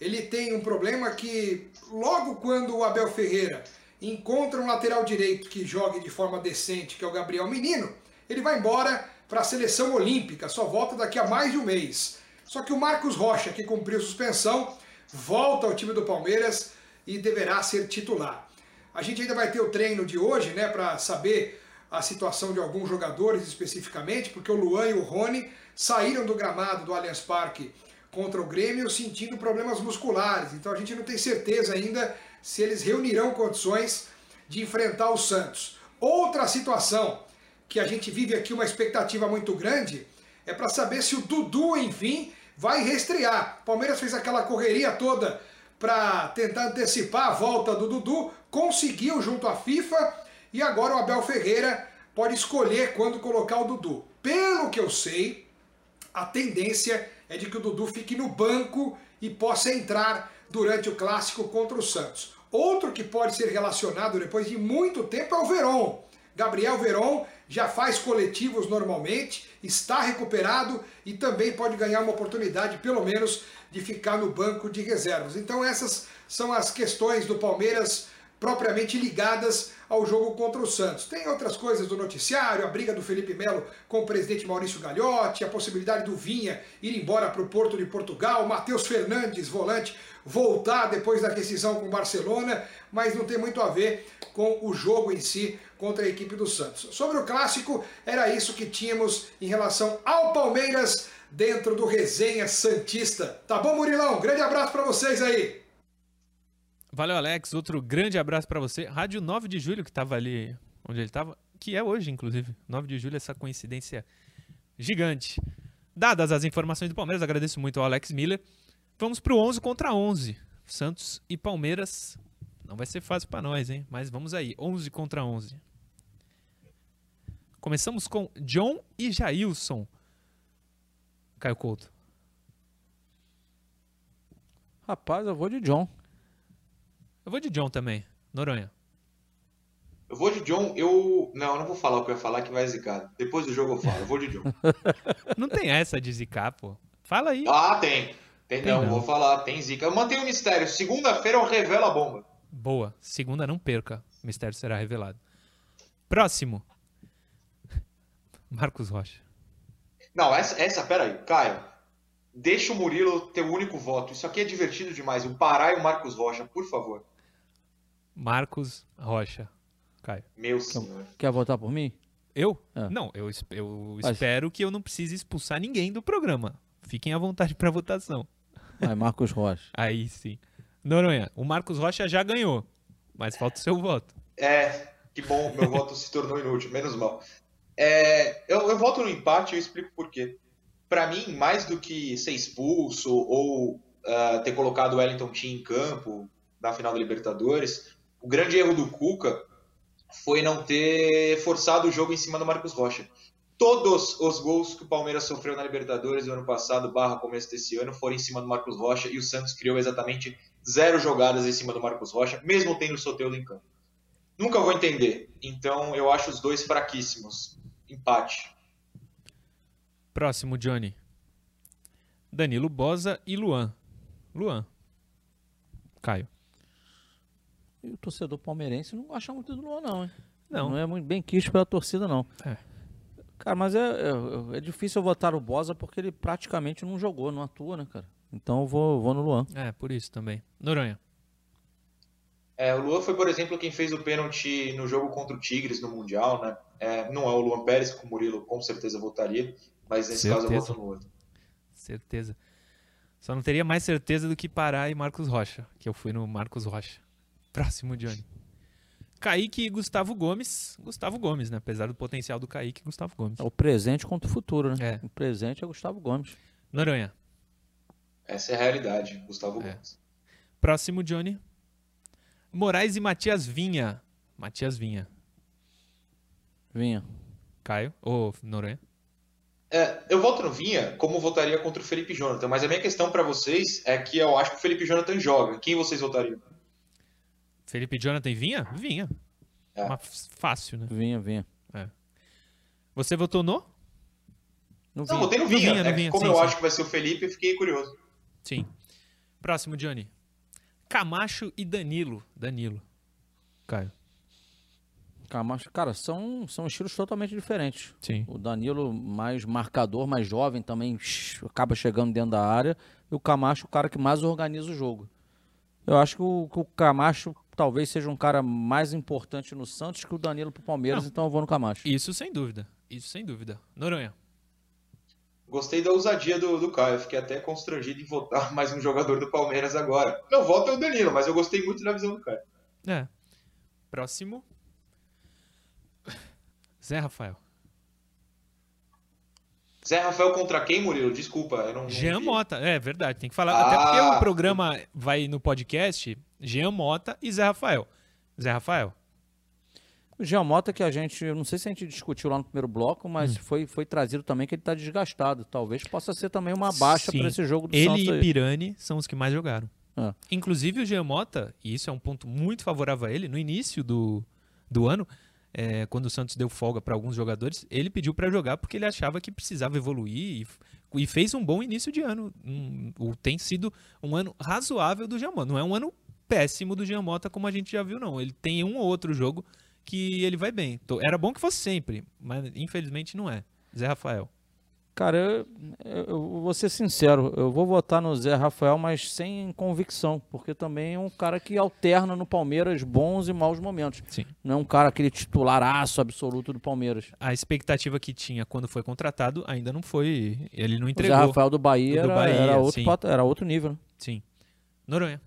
ele tem um problema que logo quando o Abel Ferreira encontra um lateral direito que jogue de forma decente, que é o Gabriel Menino, ele vai embora para a seleção olímpica, só volta daqui a mais de um mês. Só que o Marcos Rocha, que cumpriu suspensão, volta ao time do Palmeiras e deverá ser titular. A gente ainda vai ter o treino de hoje, né, para saber a situação de alguns jogadores especificamente, porque o Luan e o Rony saíram do gramado do Allianz Parque contra o Grêmio sentindo problemas musculares. Então a gente não tem certeza ainda se eles reunirão condições de enfrentar o Santos. Outra situação que a gente vive aqui uma expectativa muito grande é para saber se o Dudu, enfim, vai restrear. Palmeiras fez aquela correria toda para tentar antecipar a volta do Dudu, conseguiu junto à FIFA e agora o Abel Ferreira pode escolher quando colocar o Dudu. Pelo que eu sei, a tendência é de que o Dudu fique no banco e possa entrar durante o clássico contra o Santos. Outro que pode ser relacionado depois de muito tempo é o Veron. Gabriel Veron já faz coletivos normalmente, está recuperado e também pode ganhar uma oportunidade, pelo menos, de ficar no banco de reservas. Então essas são as questões do Palmeiras propriamente ligadas ao jogo contra o Santos. Tem outras coisas do noticiário, a briga do Felipe Melo com o presidente Maurício Gagliotti, a possibilidade do Vinha ir embora para o Porto de Portugal, Matheus Fernandes, volante, voltar depois da decisão com o Barcelona, mas não tem muito a ver com o jogo em si contra a equipe do Santos. Sobre o clássico, era isso que tínhamos em relação ao Palmeiras dentro do Resenha Santista. Tá bom, Murilão? Grande abraço para vocês aí. Valeu, Alex. Outro grande abraço para você. Rádio 9 de julho, que tava ali onde ele tava, que é hoje, inclusive. 9 de julho, essa coincidência gigante. Dadas as informações do Palmeiras, agradeço muito ao Alex Miller. Vamos pro 11 contra 11. Santos e Palmeiras. Não vai ser fácil para nós, hein? Mas vamos aí. 11 contra 11. Começamos com John e Jailson. Caio Couto. Rapaz, eu vou de John. Eu vou de John também. Noronha. Eu vou de John, eu. Não, eu não vou falar o que eu ia falar que vai zicar. Depois do jogo eu falo, eu vou de John. não tem essa de zicar, pô. Fala aí. Ah, tem. Tem, tem não, não, vou falar, tem zica. Eu mantenho o mistério. Segunda-feira eu revelo a bomba. Boa. Segunda não perca. O mistério será revelado. Próximo. Marcos Rocha. Não, essa, essa, peraí, Caio. Deixa o Murilo ter o único voto. Isso aqui é divertido demais. O Pará e o Marcos Rocha, por favor. Marcos Rocha. Caio. Meu senhor. Quer votar por mim? Eu? É. Não, eu, eu espero que eu não precise expulsar ninguém do programa. Fiquem à vontade para votação. Vai, Marcos Rocha. Aí sim. Noronha, o Marcos Rocha já ganhou, mas falta o seu voto. É, que bom, meu voto se tornou inútil, menos mal. É, eu, eu voto no empate e eu explico por quê. Para mim, mais do que ser expulso ou uh, ter colocado o Wellington Team em campo na final da Libertadores, o grande erro do Cuca foi não ter forçado o jogo em cima do Marcos Rocha. Todos os gols que o Palmeiras sofreu na Libertadores do ano passado, barra começo desse ano, foram em cima do Marcos Rocha e o Santos criou exatamente zero jogadas em cima do Marcos Rocha, mesmo tendo o Soteldo em campo. Nunca vou entender. Então eu acho os dois fraquíssimos. Empate. Próximo, Johnny. Danilo Bosa e Luan. Luan. Caio. E o torcedor palmeirense não gosta muito do Luan, não, hein? Não. Não é muito bem quisto pela torcida, não. É. Cara, mas é, é, é, difícil eu votar o Bosa porque ele praticamente não jogou, não atua, né, cara? Então eu vou, vou no Luan. É, por isso também. Noronha. É, o Luan foi, por exemplo, quem fez o pênalti no jogo contra o Tigres no Mundial, né? É, não é o Luan Pérez, que o Murilo com certeza votaria, mas nesse certeza. caso eu voto no outro. Certeza. Só não teria mais certeza do que Pará e Marcos Rocha, que eu fui no Marcos Rocha. Próximo, Johnny. Kaique e Gustavo Gomes. Gustavo Gomes, né? Apesar do potencial do Kaique, Gustavo Gomes. É o presente contra o futuro, né? É. O presente é Gustavo Gomes. Noronha. Essa é a realidade, Gustavo é. Gomes. Próximo, Johnny. Moraes e Matias Vinha. Matias Vinha. Vinha. Caio ou Noronha? É, eu voto no Vinha como votaria contra o Felipe Jonathan, mas a minha questão para vocês é que eu acho que o Felipe Jonathan joga. Quem vocês votariam? Felipe Jonathan vinha? Vinha. É. Uma, fácil, né? Vinha, vinha. É. Você votou no? No Não, votei no Vinha. No vinha, no é vinha. Como sim, eu sim. acho que vai ser o Felipe, eu fiquei curioso. Sim. Próximo, Johnny. Camacho e Danilo. Danilo. Caio. Camacho, cara, são, são estilos totalmente diferentes. Sim. O Danilo mais marcador, mais jovem, também acaba chegando dentro da área. E o Camacho, o cara que mais organiza o jogo. Eu acho que o, que o Camacho talvez seja um cara mais importante no Santos que o Danilo pro Palmeiras, Não. então eu vou no Camacho. Isso sem dúvida. Isso sem dúvida. Noronha. Gostei da ousadia do, do Caio. Fiquei até constrangido em votar mais um jogador do Palmeiras agora. Meu voto é o Danilo, mas eu gostei muito da visão do Caio. É. Próximo. Zé Rafael. Zé Rafael contra quem, Murilo? Desculpa, eu não. Jean Mota, é verdade, tem que falar. Ah. Até porque o programa vai no podcast Jean Mota e Zé Rafael. Zé Rafael. O Jean Mota que a gente, eu não sei se a gente discutiu lá no primeiro bloco, mas hum. foi, foi trazido também que ele está desgastado. Talvez possa ser também uma baixa para esse jogo do ele Santos. Ele e Pirani são os que mais jogaram. É. Inclusive o Jean Mota, e isso é um ponto muito favorável a ele, no início do, do ano, é, quando o Santos deu folga para alguns jogadores, ele pediu para jogar porque ele achava que precisava evoluir e, e fez um bom início de ano. Um, tem sido um ano razoável do Giamota. Não é um ano péssimo do Giamota como a gente já viu, não. Ele tem um ou outro jogo que ele vai bem. Era bom que fosse sempre, mas infelizmente não é. Zé Rafael. Cara, eu, eu, vou ser sincero, eu vou votar no Zé Rafael, mas sem convicção, porque também é um cara que alterna no Palmeiras bons e maus momentos. Sim. Não é um cara aquele titularaço absoluto do Palmeiras. A expectativa que tinha quando foi contratado ainda não foi. Ele não entregou. O Zé Rafael do Bahia, do Bahia era, era, outro, era outro nível. Né? Sim. Noronha.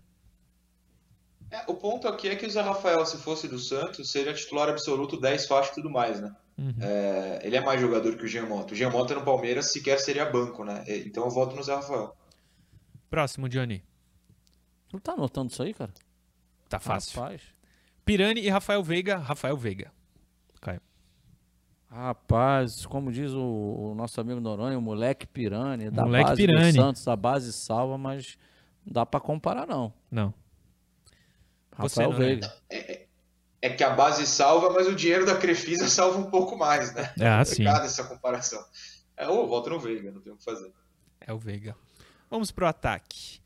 É, o ponto aqui é que o Zé Rafael, se fosse do Santos, seria titular absoluto, 10 faixa e tudo mais, né? Uhum. É, ele é mais jogador que o Giamotto. O Giamotto no Palmeiras sequer seria banco, né? Então eu voto no Zé Rafael. Próximo, Johnny. Não tá anotando isso aí, cara? Tá fácil. Rapaz. Pirani e Rafael Veiga. Rafael Veiga. Caio. Rapaz, como diz o, o nosso amigo Noronha, o moleque Pirani, da moleque base Pirani. do Santos, a base salva, mas não dá para comparar não. Não. Rafael Você, Veiga. É, é, que a base salva, mas o dinheiro da Crefisa salva um pouco mais, né? É assim. essa comparação. É, ou volta no Veiga, não tem o que fazer. É o Veiga. Vamos pro ataque.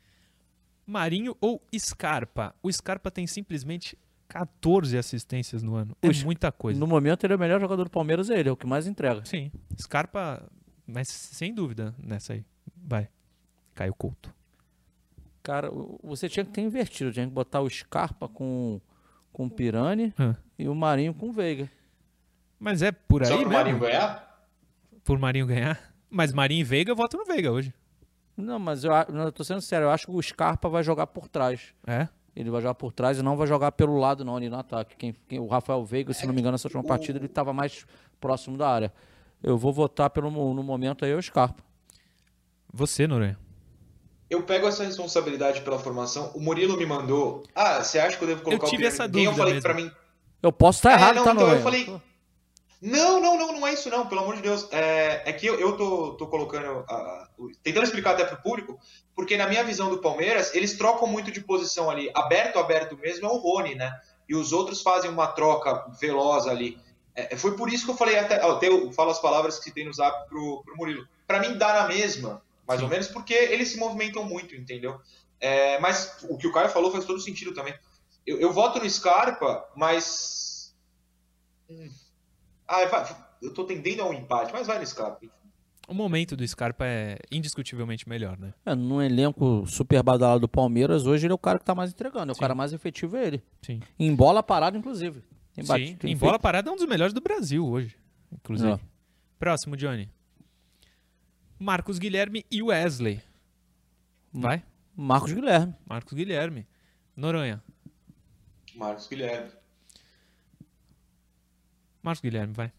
Marinho ou Scarpa? O Scarpa tem simplesmente 14 assistências no ano. É muita coisa. No momento ele é o melhor jogador do Palmeiras, é ele, é o que mais entrega. Sim. Scarpa, mas sem dúvida nessa aí. Vai. Caio Couto. Cara, você tinha que ter invertido, tinha que botar o Scarpa com, com o Pirani hum. e o Marinho com o Veiga. Mas é por aí Só pro Marinho ganhar? Por Marinho ganhar? Mas Marinho e Veiga, eu voto no Veiga hoje. Não, mas eu, eu tô sendo sério, eu acho que o Scarpa vai jogar por trás. É? Ele vai jogar por trás e não vai jogar pelo lado, não, ali no ataque. Quem, quem, o Rafael Veiga, se não me engano, nessa última partida, ele estava mais próximo da área. Eu vou votar pelo, no momento aí o Scarpa. Você, Noronha? Eu pego essa responsabilidade pela formação. O Murilo me mandou. Ah, você acha que eu devo colocar eu tive o essa dúvida. Eu falei para mim. Eu posso estar errado, é, não, tá, então, Eu falei. Não, não, não, não é isso não, pelo amor de Deus. É, é que eu, eu tô, tô colocando, uh, tentando explicar até pro público, porque na minha visão do Palmeiras, eles trocam muito de posição ali. Aberto, aberto mesmo é o Rony, né? E os outros fazem uma troca veloz ali. É, foi por isso que eu falei até, ó, eu falo as palavras que tem no zap pro, pro Murilo. Para mim dá na mesma, mais Sim. ou menos, porque eles se movimentam muito, entendeu? É, mas o que o Caio falou faz todo sentido também. Eu, eu voto no Scarpa, mas. Hum. Ah, vai, eu tô tendendo a um empate, mas vai no Scarpa. O momento do Scarpa é indiscutivelmente melhor, né? É, num elenco super badalado do Palmeiras, hoje ele é o cara que tá mais entregando. É o cara mais efetivo é ele. Sim. Em bola parada, inclusive. Tem Sim, em feito... bola parada é um dos melhores do Brasil hoje, inclusive. É. Próximo, Johnny. Marcos Guilherme e Wesley. Vai? Marcos Guilherme. Marcos Guilherme. Noronha. Marcos Guilherme. Marcos Guilherme, vai.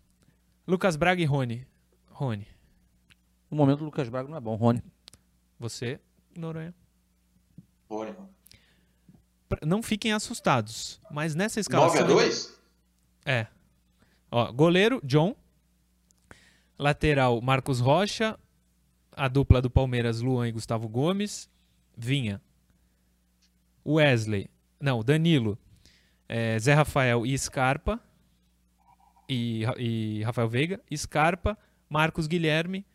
Lucas Braga e Rony. Rony. No momento, o Lucas Braga não é bom. Rony. Você, Noronha. Rony. Não fiquem assustados, mas nessa escalação... 9 a 2? É. Ó, goleiro, John. Lateral, Marcos Rocha a dupla do Palmeiras, Luan e Gustavo Gomes, Vinha. Wesley, não, Danilo, é, Zé Rafael e Scarpa, e, e, Rafael Veiga, Scarpa, Marcos Guilherme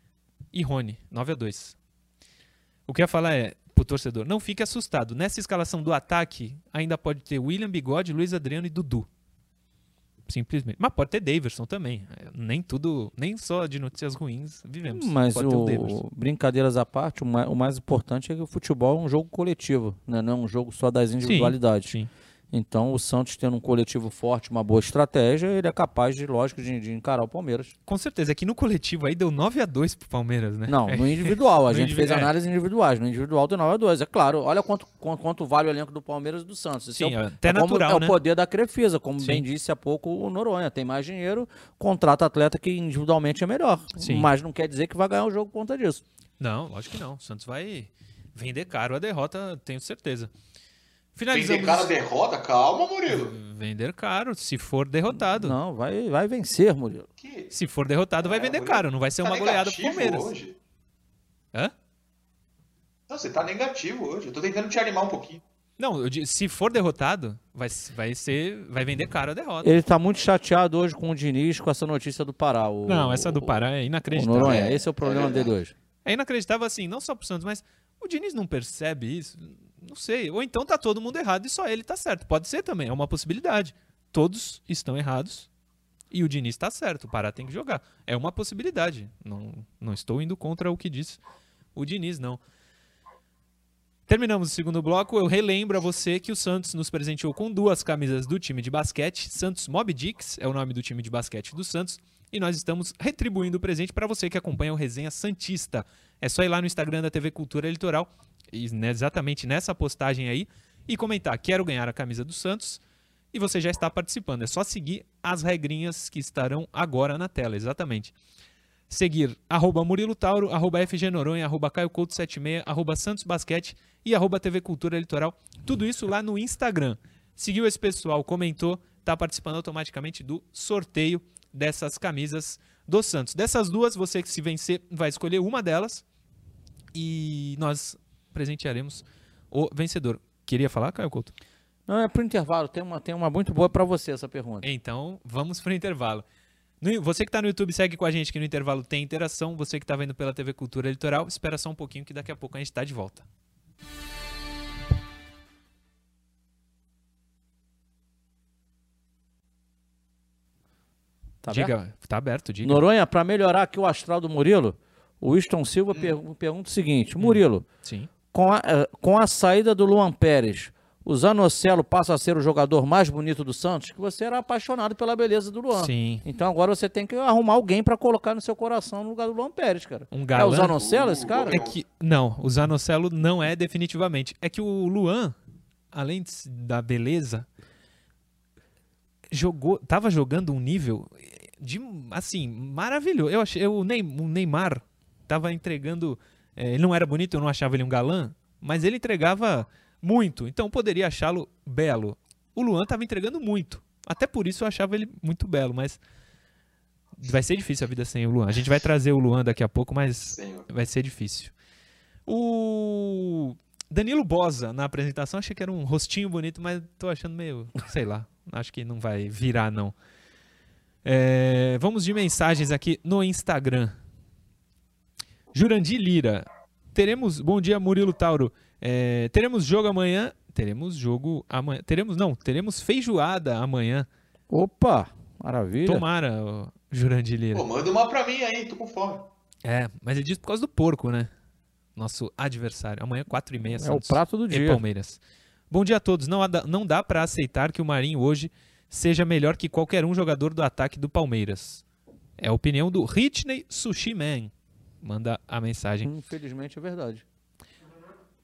e Rony, 9 a 2. O que eu ia falar é, pro torcedor, não fique assustado. Nessa escalação do ataque, ainda pode ter William Bigode, Luiz Adriano e Dudu. Simplesmente. Mas pode ter Daverson também. Nem tudo, nem só de notícias ruins vivemos. Mas o, o brincadeiras à parte, o mais, o mais, importante é que o futebol é um jogo coletivo, né? não é um jogo só das individualidades. Sim, sim. Então, o Santos tendo um coletivo forte, uma boa estratégia, ele é capaz de, lógico, de, de encarar o Palmeiras. Com certeza. É que no coletivo aí deu 9 a 2 pro Palmeiras, né? Não, no individual. A no gente individual. fez análises individuais. No individual deu 9 a 2 É claro. Olha quanto, quanto vale o elenco do Palmeiras e do Santos. Esse Sim, é o, até é natural, como, né? É o poder da Crefisa, como Sim. bem disse há pouco o Noronha. Tem mais dinheiro, contrata atleta que individualmente é melhor. Sim. Mas não quer dizer que vai ganhar o jogo por conta disso. Não, lógico que não. O Santos vai vender caro a derrota, tenho certeza. Finalizamos... Vender caro derrota? Calma, Murilo. Vender caro, se for derrotado. Não, vai, vai vencer, Murilo. Que... Se for derrotado, vai é, vender Murilo, caro. Não vai ser tá uma goleada pro Palmeiras. Hoje. Hã? Não, você tá negativo hoje. Eu tô tentando te animar um pouquinho. Não, se for derrotado, vai, vai ser. Vai vender caro a derrota. Ele tá muito chateado hoje com o Diniz com essa notícia do Pará. O, não, essa do Pará é inacreditável. Noronha, esse é o problema é dele hoje. É inacreditável assim, não só pro Santos, mas o Diniz não percebe isso. Não sei. Ou então tá todo mundo errado e só ele tá certo. Pode ser também, é uma possibilidade. Todos estão errados e o Diniz tá certo. O Pará tem que jogar. É uma possibilidade. Não, não estou indo contra o que disse o Diniz, não. Terminamos o segundo bloco. Eu relembro a você que o Santos nos presenteou com duas camisas do time de basquete. Santos Mob Dicks é o nome do time de basquete do Santos. E nós estamos retribuindo o presente para você que acompanha o Resenha Santista. É só ir lá no Instagram da TV Cultura Litoral e exatamente nessa postagem aí, e comentar: quero ganhar a camisa do Santos. E você já está participando. É só seguir as regrinhas que estarão agora na tela, exatamente. Seguir arroba Murilo Tauro, arroba FG Noronha, arroba Caio Couto 76, arroba Santos Basquete e arroba TV Cultura Litoral. Tudo isso lá no Instagram. Seguiu esse pessoal, comentou, está participando automaticamente do sorteio dessas camisas do Santos. Dessas duas, você que se vencer vai escolher uma delas e nós presentearemos o vencedor. Queria falar, Caio Couto? Não, é pro intervalo. Tem uma, tem uma muito boa para você essa pergunta. Então, vamos pro intervalo. Você que está no YouTube, segue com a gente que no intervalo tem interação. Você que está vendo pela TV Cultura Litoral, espera só um pouquinho que daqui a pouco a gente está de volta. Tá diga, aberto? tá aberto, diga. Noronha, para melhorar aqui o astral do Murilo, o Winston Silva hum. pergunta o seguinte: Murilo, hum. Com, a, eh, com a saída do Luan Pérez, o Zanocelo passa a ser o jogador mais bonito do Santos, que você era apaixonado pela beleza do Luan. Sim. Então agora você tem que arrumar alguém para colocar no seu coração no lugar do Luan Pérez, cara. Um galã. É o Zanocelo esse cara? É que, não, o Zanocelo não é definitivamente. É que o Luan, além de, da beleza, jogou, tava jogando um nível de assim, maravilhoso. Eu achei o Neymar tava entregando, é, ele não era bonito, eu não achava ele um galã, mas ele entregava muito. Então poderia achá-lo belo. O Luan tava entregando muito. Até por isso eu achava ele muito belo, mas vai ser difícil a vida sem o Luan. A gente vai trazer o Luan daqui a pouco, mas vai ser difícil. O Danilo Bosa na apresentação, achei que era um rostinho bonito, mas tô achando meio, sei lá, acho que não vai virar não. É, vamos de mensagens aqui no Instagram. Jurandir Lira. Teremos. Bom dia, Murilo Tauro. É, teremos jogo amanhã. Teremos jogo amanhã. Teremos, não, teremos feijoada amanhã. Opa! Maravilha. Tomara, Jurandir Lira. Pô, manda uma pra mim aí, tô com fome. É, mas ele diz por causa do porco, né? Nosso adversário. Amanhã, 4h30. É o prato do dia. Palmeiras. Bom dia a todos. Não, não dá para aceitar que o Marinho hoje seja melhor que qualquer um jogador do ataque do Palmeiras. É a opinião do Ritney Sushi Man manda a mensagem. Infelizmente é verdade.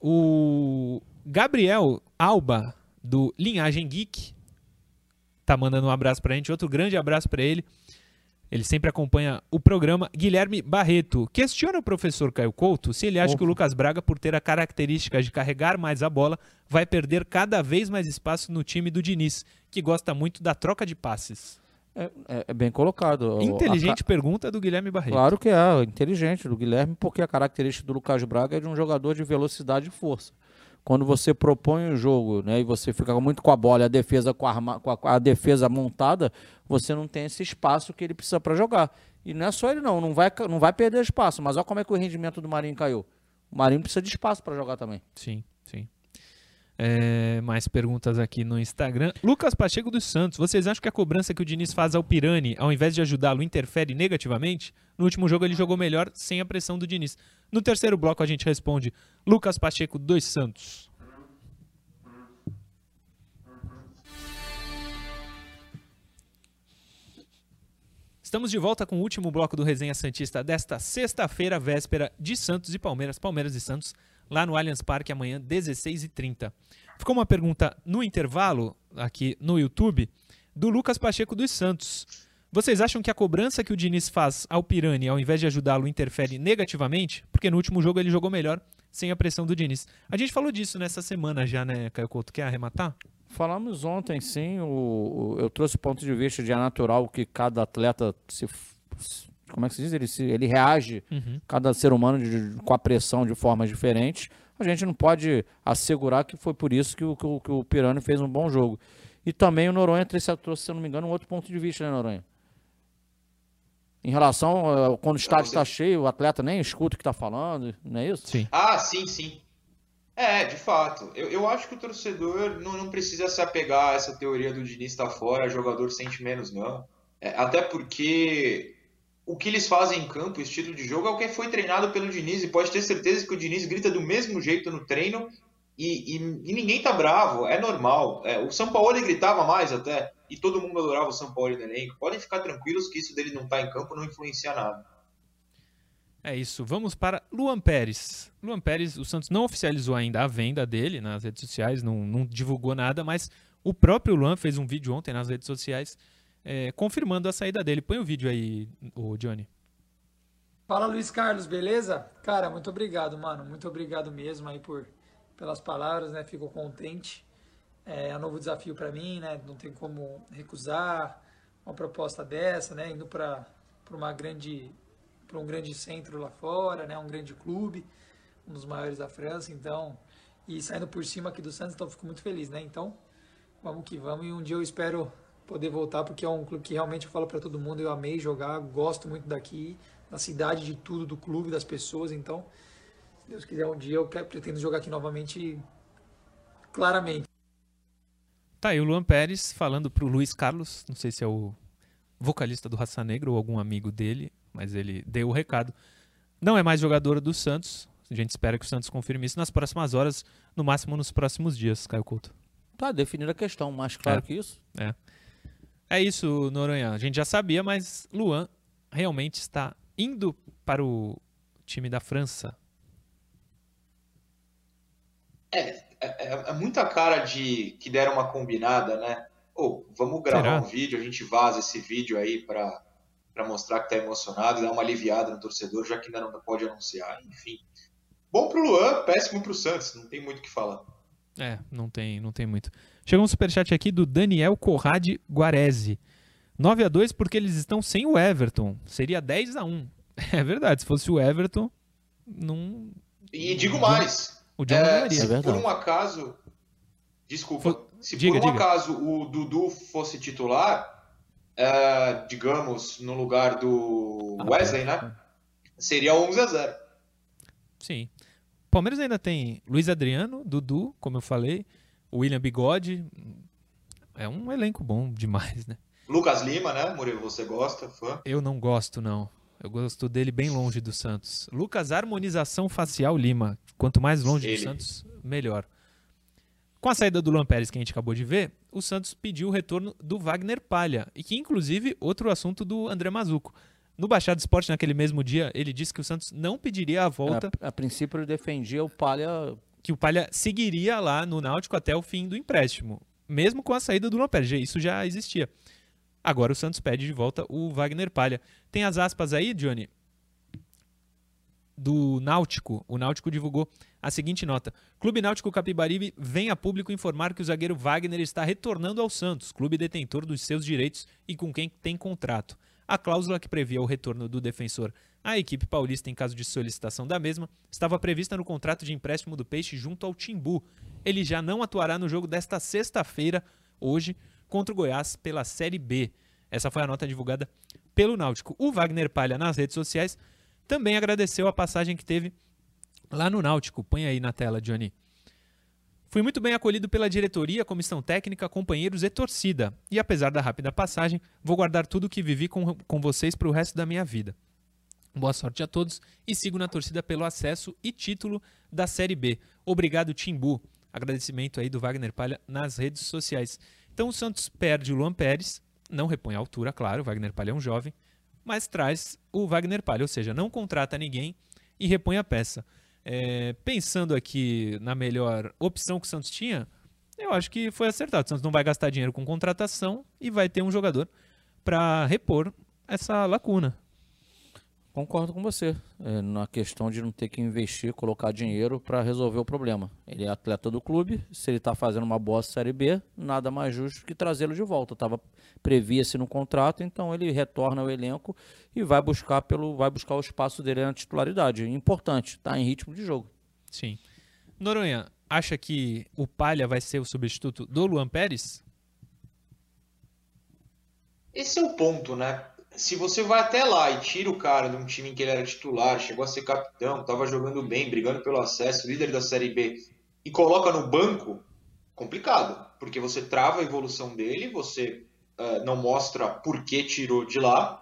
O Gabriel Alba, do Linhagem Geek, tá mandando um abraço pra gente. Outro grande abraço para ele. Ele sempre acompanha o programa. Guilherme Barreto questiona o professor Caio Couto se ele acha Opa. que o Lucas Braga, por ter a característica de carregar mais a bola, vai perder cada vez mais espaço no time do Diniz, que gosta muito da troca de passes. É, é, é, bem colocado. Inteligente a, pergunta do Guilherme Barreto. Claro que é, inteligente do Guilherme, porque a característica do Lucas Braga é de um jogador de velocidade e força. Quando você propõe um jogo né, e você fica muito com a bola e a defesa, com a, arma, com a, a defesa montada, você não tem esse espaço que ele precisa para jogar. E não é só ele não, não vai, não vai perder espaço, mas olha como é que o rendimento do Marinho caiu. O Marinho precisa de espaço para jogar também. Sim. É, mais perguntas aqui no Instagram. Lucas Pacheco dos Santos, vocês acham que a cobrança que o Diniz faz ao Pirani, ao invés de ajudá-lo, interfere negativamente? No último jogo ele jogou melhor sem a pressão do Diniz. No terceiro bloco a gente responde Lucas Pacheco dos Santos. Estamos de volta com o último bloco do Resenha Santista desta sexta-feira, véspera de Santos e Palmeiras. Palmeiras e Santos lá no Allianz Parque amanhã, 16h30. Ficou uma pergunta no intervalo, aqui no YouTube, do Lucas Pacheco dos Santos. Vocês acham que a cobrança que o Diniz faz ao Pirani, ao invés de ajudá-lo, interfere negativamente? Porque no último jogo ele jogou melhor sem a pressão do Diniz. A gente falou disso nessa semana já, né, Caio Couto? Quer arrematar? Falamos ontem, sim. O, o, eu trouxe o ponto de vista de é natural que cada atleta se, como é que se diz? Ele, se, ele reage, uhum. cada ser humano, de, com a pressão de formas diferentes. A gente não pode assegurar que foi por isso que o, que o, que o Pirani fez um bom jogo. E também o Noronha trouxe, se eu não me engano, um outro ponto de vista, né, Noronha? Em relação a quando o estádio está cheio, o atleta nem escuta o que está falando, não é isso? Sim. Ah, sim, sim. É, de fato. Eu, eu acho que o torcedor não, não precisa se apegar a essa teoria do Diniz estar tá fora, jogador sente menos, não. É, até porque o que eles fazem em campo, o estilo de jogo, é o que foi treinado pelo Diniz. E pode ter certeza que o Diniz grita do mesmo jeito no treino e, e, e ninguém tá bravo, é normal. É, o São Paulo gritava mais até, e todo mundo adorava o São Paulo no elenco. Podem ficar tranquilos que isso dele não tá em campo não influencia nada. É isso. Vamos para Luan Pérez. Luan Pérez, o Santos não oficializou ainda a venda dele nas redes sociais, não, não divulgou nada, mas o próprio Luan fez um vídeo ontem nas redes sociais é, confirmando a saída dele. Põe o vídeo aí, o Johnny. Fala Luiz Carlos, beleza? Cara, muito obrigado, mano. Muito obrigado mesmo aí por pelas palavras, né? Fico contente. É, é um novo desafio para mim, né? Não tem como recusar uma proposta dessa, né? Indo para uma grande para um grande centro lá fora, né? Um grande clube, um dos maiores da França, então e saindo por cima aqui do Santos, então fico muito feliz, né? Então vamos que vamos e um dia eu espero poder voltar porque é um clube que realmente eu falo para todo mundo, eu amei jogar, gosto muito daqui, da cidade, de tudo, do clube, das pessoas, então se Deus quiser um dia eu quero, pretendo jogar aqui novamente claramente. Tá aí o Luan Pérez falando pro Luiz Carlos, não sei se é o vocalista do Raça Negra ou algum amigo dele, mas ele deu o recado. Não é mais jogador do Santos. A gente espera que o Santos confirme isso nas próximas horas, no máximo nos próximos dias, Caio Couto. Tá definida a questão, mais claro é. que isso. É. É isso, Noronha. A gente já sabia, mas Luan realmente está indo para o time da França. É, é, é muita cara de que deram uma combinada, né? Ou oh, vamos gravar Será? um vídeo, a gente vaza esse vídeo aí para para mostrar que está emocionado e dar uma aliviada no torcedor, já que ainda não pode anunciar. Enfim. Bom pro Luan, péssimo pro Santos, não tem muito o que falar. É, não tem, não tem muito. Chegou um superchat aqui do Daniel Corrade Guarese. 9 a 2 porque eles estão sem o Everton. Seria 10 a 1 É verdade, se fosse o Everton, não. E digo mais. O John é, se é por um acaso. Desculpa. Se diga, por um diga. acaso o Dudu fosse titular, é, digamos, no lugar do ah, Wesley, né? Seria 11 a 0. Sim. O Palmeiras ainda tem Luiz Adriano, Dudu, como eu falei, William Bigode. É um elenco bom demais, né? Lucas Lima, né? Murilo, você gosta, fã? Eu não gosto, não. Eu gosto dele bem longe do Santos. Lucas Harmonização Facial Lima. Quanto mais longe Ele. do Santos, melhor. Com a saída do Luan Pérez, que a gente acabou de ver, o Santos pediu o retorno do Wagner Palha, e que inclusive outro assunto do André Mazuco. No Baixado Esporte, naquele mesmo dia, ele disse que o Santos não pediria a volta. A, a princípio, ele defendia o Palha. Que o Palha seguiria lá no Náutico até o fim do empréstimo, mesmo com a saída do Luan Pérez. Isso já existia. Agora o Santos pede de volta o Wagner Palha. Tem as aspas aí, Johnny? Do Náutico. O Náutico divulgou a seguinte nota: Clube Náutico Capibaribe vem a público informar que o zagueiro Wagner está retornando ao Santos, clube detentor dos seus direitos e com quem tem contrato. A cláusula que previa o retorno do defensor à equipe paulista em caso de solicitação da mesma estava prevista no contrato de empréstimo do Peixe junto ao Timbu. Ele já não atuará no jogo desta sexta-feira, hoje, contra o Goiás pela Série B. Essa foi a nota divulgada pelo Náutico. O Wagner Palha, nas redes sociais, também agradeceu a passagem que teve lá no Náutico. Põe aí na tela, Johnny. Fui muito bem acolhido pela diretoria, comissão técnica, companheiros e torcida. E apesar da rápida passagem, vou guardar tudo o que vivi com, com vocês para o resto da minha vida. Boa sorte a todos e sigo na torcida pelo acesso e título da Série B. Obrigado, Timbu. Agradecimento aí do Wagner Palha nas redes sociais. Então o Santos perde o Luan Pérez, não repõe a altura, claro, o Wagner Palha é um jovem, mas traz o Wagner Palha, ou seja, não contrata ninguém e repõe a peça. É, pensando aqui na melhor opção que o Santos tinha, eu acho que foi acertado. O Santos não vai gastar dinheiro com contratação e vai ter um jogador para repor essa lacuna. Concordo com você é, na questão de não ter que investir, colocar dinheiro para resolver o problema. Ele é atleta do clube, se ele está fazendo uma boa Série B, nada mais justo que trazê-lo de volta. Estava previa-se no contrato, então ele retorna ao elenco e vai buscar pelo, vai buscar o espaço dele na titularidade. Importante, está em ritmo de jogo. Sim. Noronha, acha que o Palha vai ser o substituto do Luan Pérez? Esse é o ponto, né? Se você vai até lá e tira o cara de um time em que ele era titular, chegou a ser capitão, estava jogando bem, brigando pelo acesso, líder da Série B, e coloca no banco, complicado, porque você trava a evolução dele, você uh, não mostra por que tirou de lá.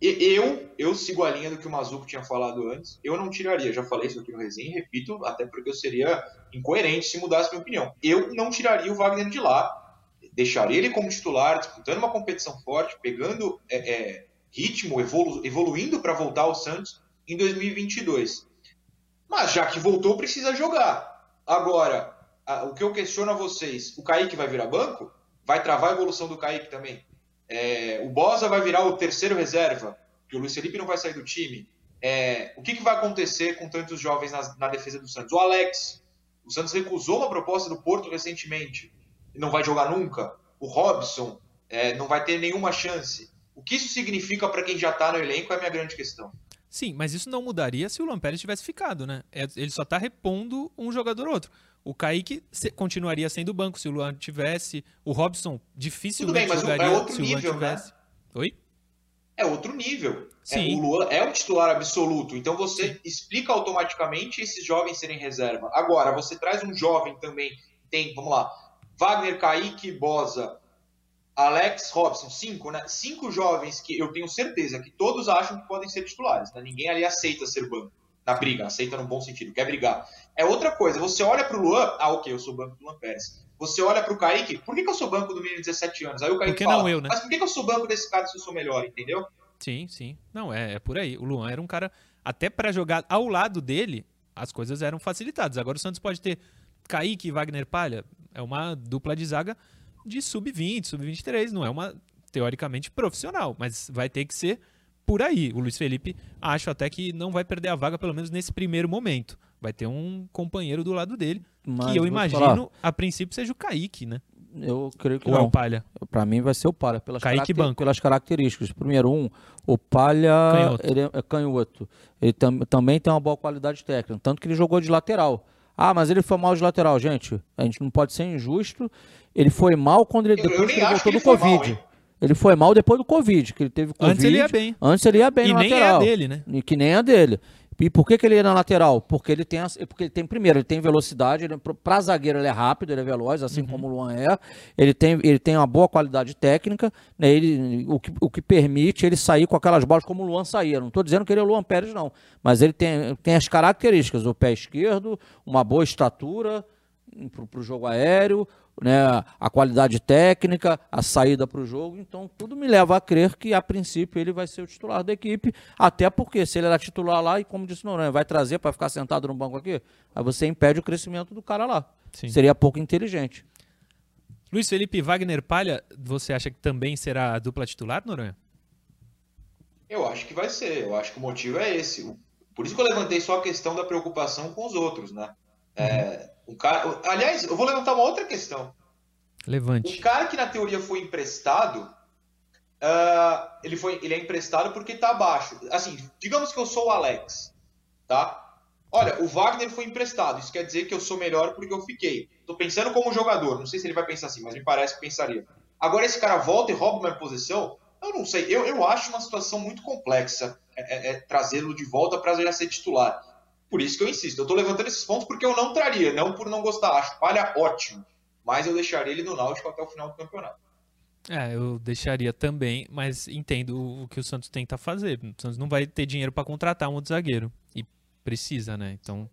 E eu, eu sigo a linha do que o Mazuco tinha falado antes, eu não tiraria, já falei isso aqui no resenha, repito, até porque eu seria incoerente se mudasse minha opinião. Eu não tiraria o Wagner de lá, deixaria ele como titular, disputando uma competição forte, pegando é, é, ritmo, evolu evoluindo para voltar ao Santos, em 2022. Mas já que voltou, precisa jogar. Agora, a, o que eu questiono a vocês, o Kaique vai virar banco? Vai travar a evolução do Kaique também? É, o Bosa vai virar o terceiro reserva? Que o Luiz Felipe não vai sair do time? É, o que, que, vai acontecer com tantos jovens na, na, defesa do Santos? O Alex, o Santos recusou uma proposta do Porto recentemente, não vai jogar nunca. O Robson é, não vai ter nenhuma chance. O que isso significa para quem já está no elenco é a minha grande questão. Sim, mas isso não mudaria se o Lampérez tivesse ficado, né? É, ele só está repondo um jogador ou outro. O Kaique continuaria sendo banco se o Luan tivesse. O Robson dificilmente Tudo bem, mas jogaria é outro se o nível, tivesse. Né? Oi? É outro nível. Sim. É, o Luan é o titular absoluto, então você Sim. explica automaticamente esses jovens serem reserva. Agora, você traz um jovem também, tem, vamos lá, Wagner, Kaique, Bosa, Alex Robson, cinco, né? Cinco jovens que eu tenho certeza que todos acham que podem ser titulares, né? Ninguém ali aceita ser banco na briga, aceita no bom sentido, quer brigar. É outra coisa, você olha pro Luan, ah, ok, eu sou banco do Luan Pérez. Você olha pro Kaique, por que, que eu sou banco do menino de 17 anos? Aí o Kaique por que fala, não eu, né? mas por que, que eu sou banco desse cara se eu sou melhor, entendeu? Sim, sim. Não, é, é por aí. O Luan era um cara, até para jogar ao lado dele, as coisas eram facilitadas. Agora o Santos pode ter Kaique e Wagner Palha, é uma dupla de zaga de sub-20, sub-23, não é uma teoricamente profissional, mas vai ter que ser por aí. O Luiz Felipe acho até que não vai perder a vaga, pelo menos nesse primeiro momento. Vai ter um companheiro do lado dele, mas que eu imagino, falar. a princípio, seja o Kaique, né? Eu creio que Ou não. é o Palha? Para mim vai ser o Palha. Pelas, Kaique pelas características. Primeiro, um, o Palha canhoto. Ele é, é canhoto. Ele tam também tem uma boa qualidade técnica. Tanto que ele jogou de lateral. Ah, mas ele foi mal de lateral, gente. A gente não pode ser injusto. Ele foi mal quando ele, depois que ele voltou do Covid. Mal, ele foi mal depois do Covid, que ele teve Covid. Antes ele ia bem. Antes ele ia bem e no nem lateral. é a dele, né? E que nem a dele. E por que, que ele ia na lateral? Porque ele tem, porque ele tem primeiro, ele tem velocidade, ele, pra zagueiro ele é rápido, ele é veloz, assim uhum. como o Luan é. Ele tem, ele tem uma boa qualidade técnica, né? ele, o, que, o que permite ele sair com aquelas bolas como o Luan saía. Não estou dizendo que ele é o Luan Pérez, não. Mas ele tem, tem as características, o pé esquerdo, uma boa estatura para o jogo aéreo, né, a qualidade técnica, a saída para o jogo. Então, tudo me leva a crer que, a princípio, ele vai ser o titular da equipe. Até porque, se ele era titular lá, e como disse Noronha, vai trazer para ficar sentado no banco aqui, aí você impede o crescimento do cara lá. Sim. Seria pouco inteligente. Luiz Felipe Wagner Palha, você acha que também será a dupla titular, Noronha? Eu acho que vai ser. Eu acho que o motivo é esse. Por isso que eu levantei só a questão da preocupação com os outros, né? É, uhum. É, o cara, aliás, eu vou levantar uma outra questão. Levante. O cara que na teoria foi emprestado, uh, ele, foi, ele é emprestado porque está abaixo. Assim, digamos que eu sou o Alex, tá? Olha, o Wagner foi emprestado. Isso quer dizer que eu sou melhor porque eu fiquei. Estou pensando como jogador. Não sei se ele vai pensar assim, mas me parece que pensaria. Agora esse cara volta e rouba minha posição. Eu não sei. Eu, eu acho uma situação muito complexa é, é, é trazê-lo de volta para já ser titular. Por isso que eu insisto. Eu estou levantando esses pontos porque eu não traria, não por não gostar. Acho palha ótimo. Mas eu deixaria ele no Náutico até o final do campeonato. É, eu deixaria também, mas entendo o que o Santos tenta fazer. O Santos não vai ter dinheiro para contratar um outro zagueiro. E precisa, né? Então.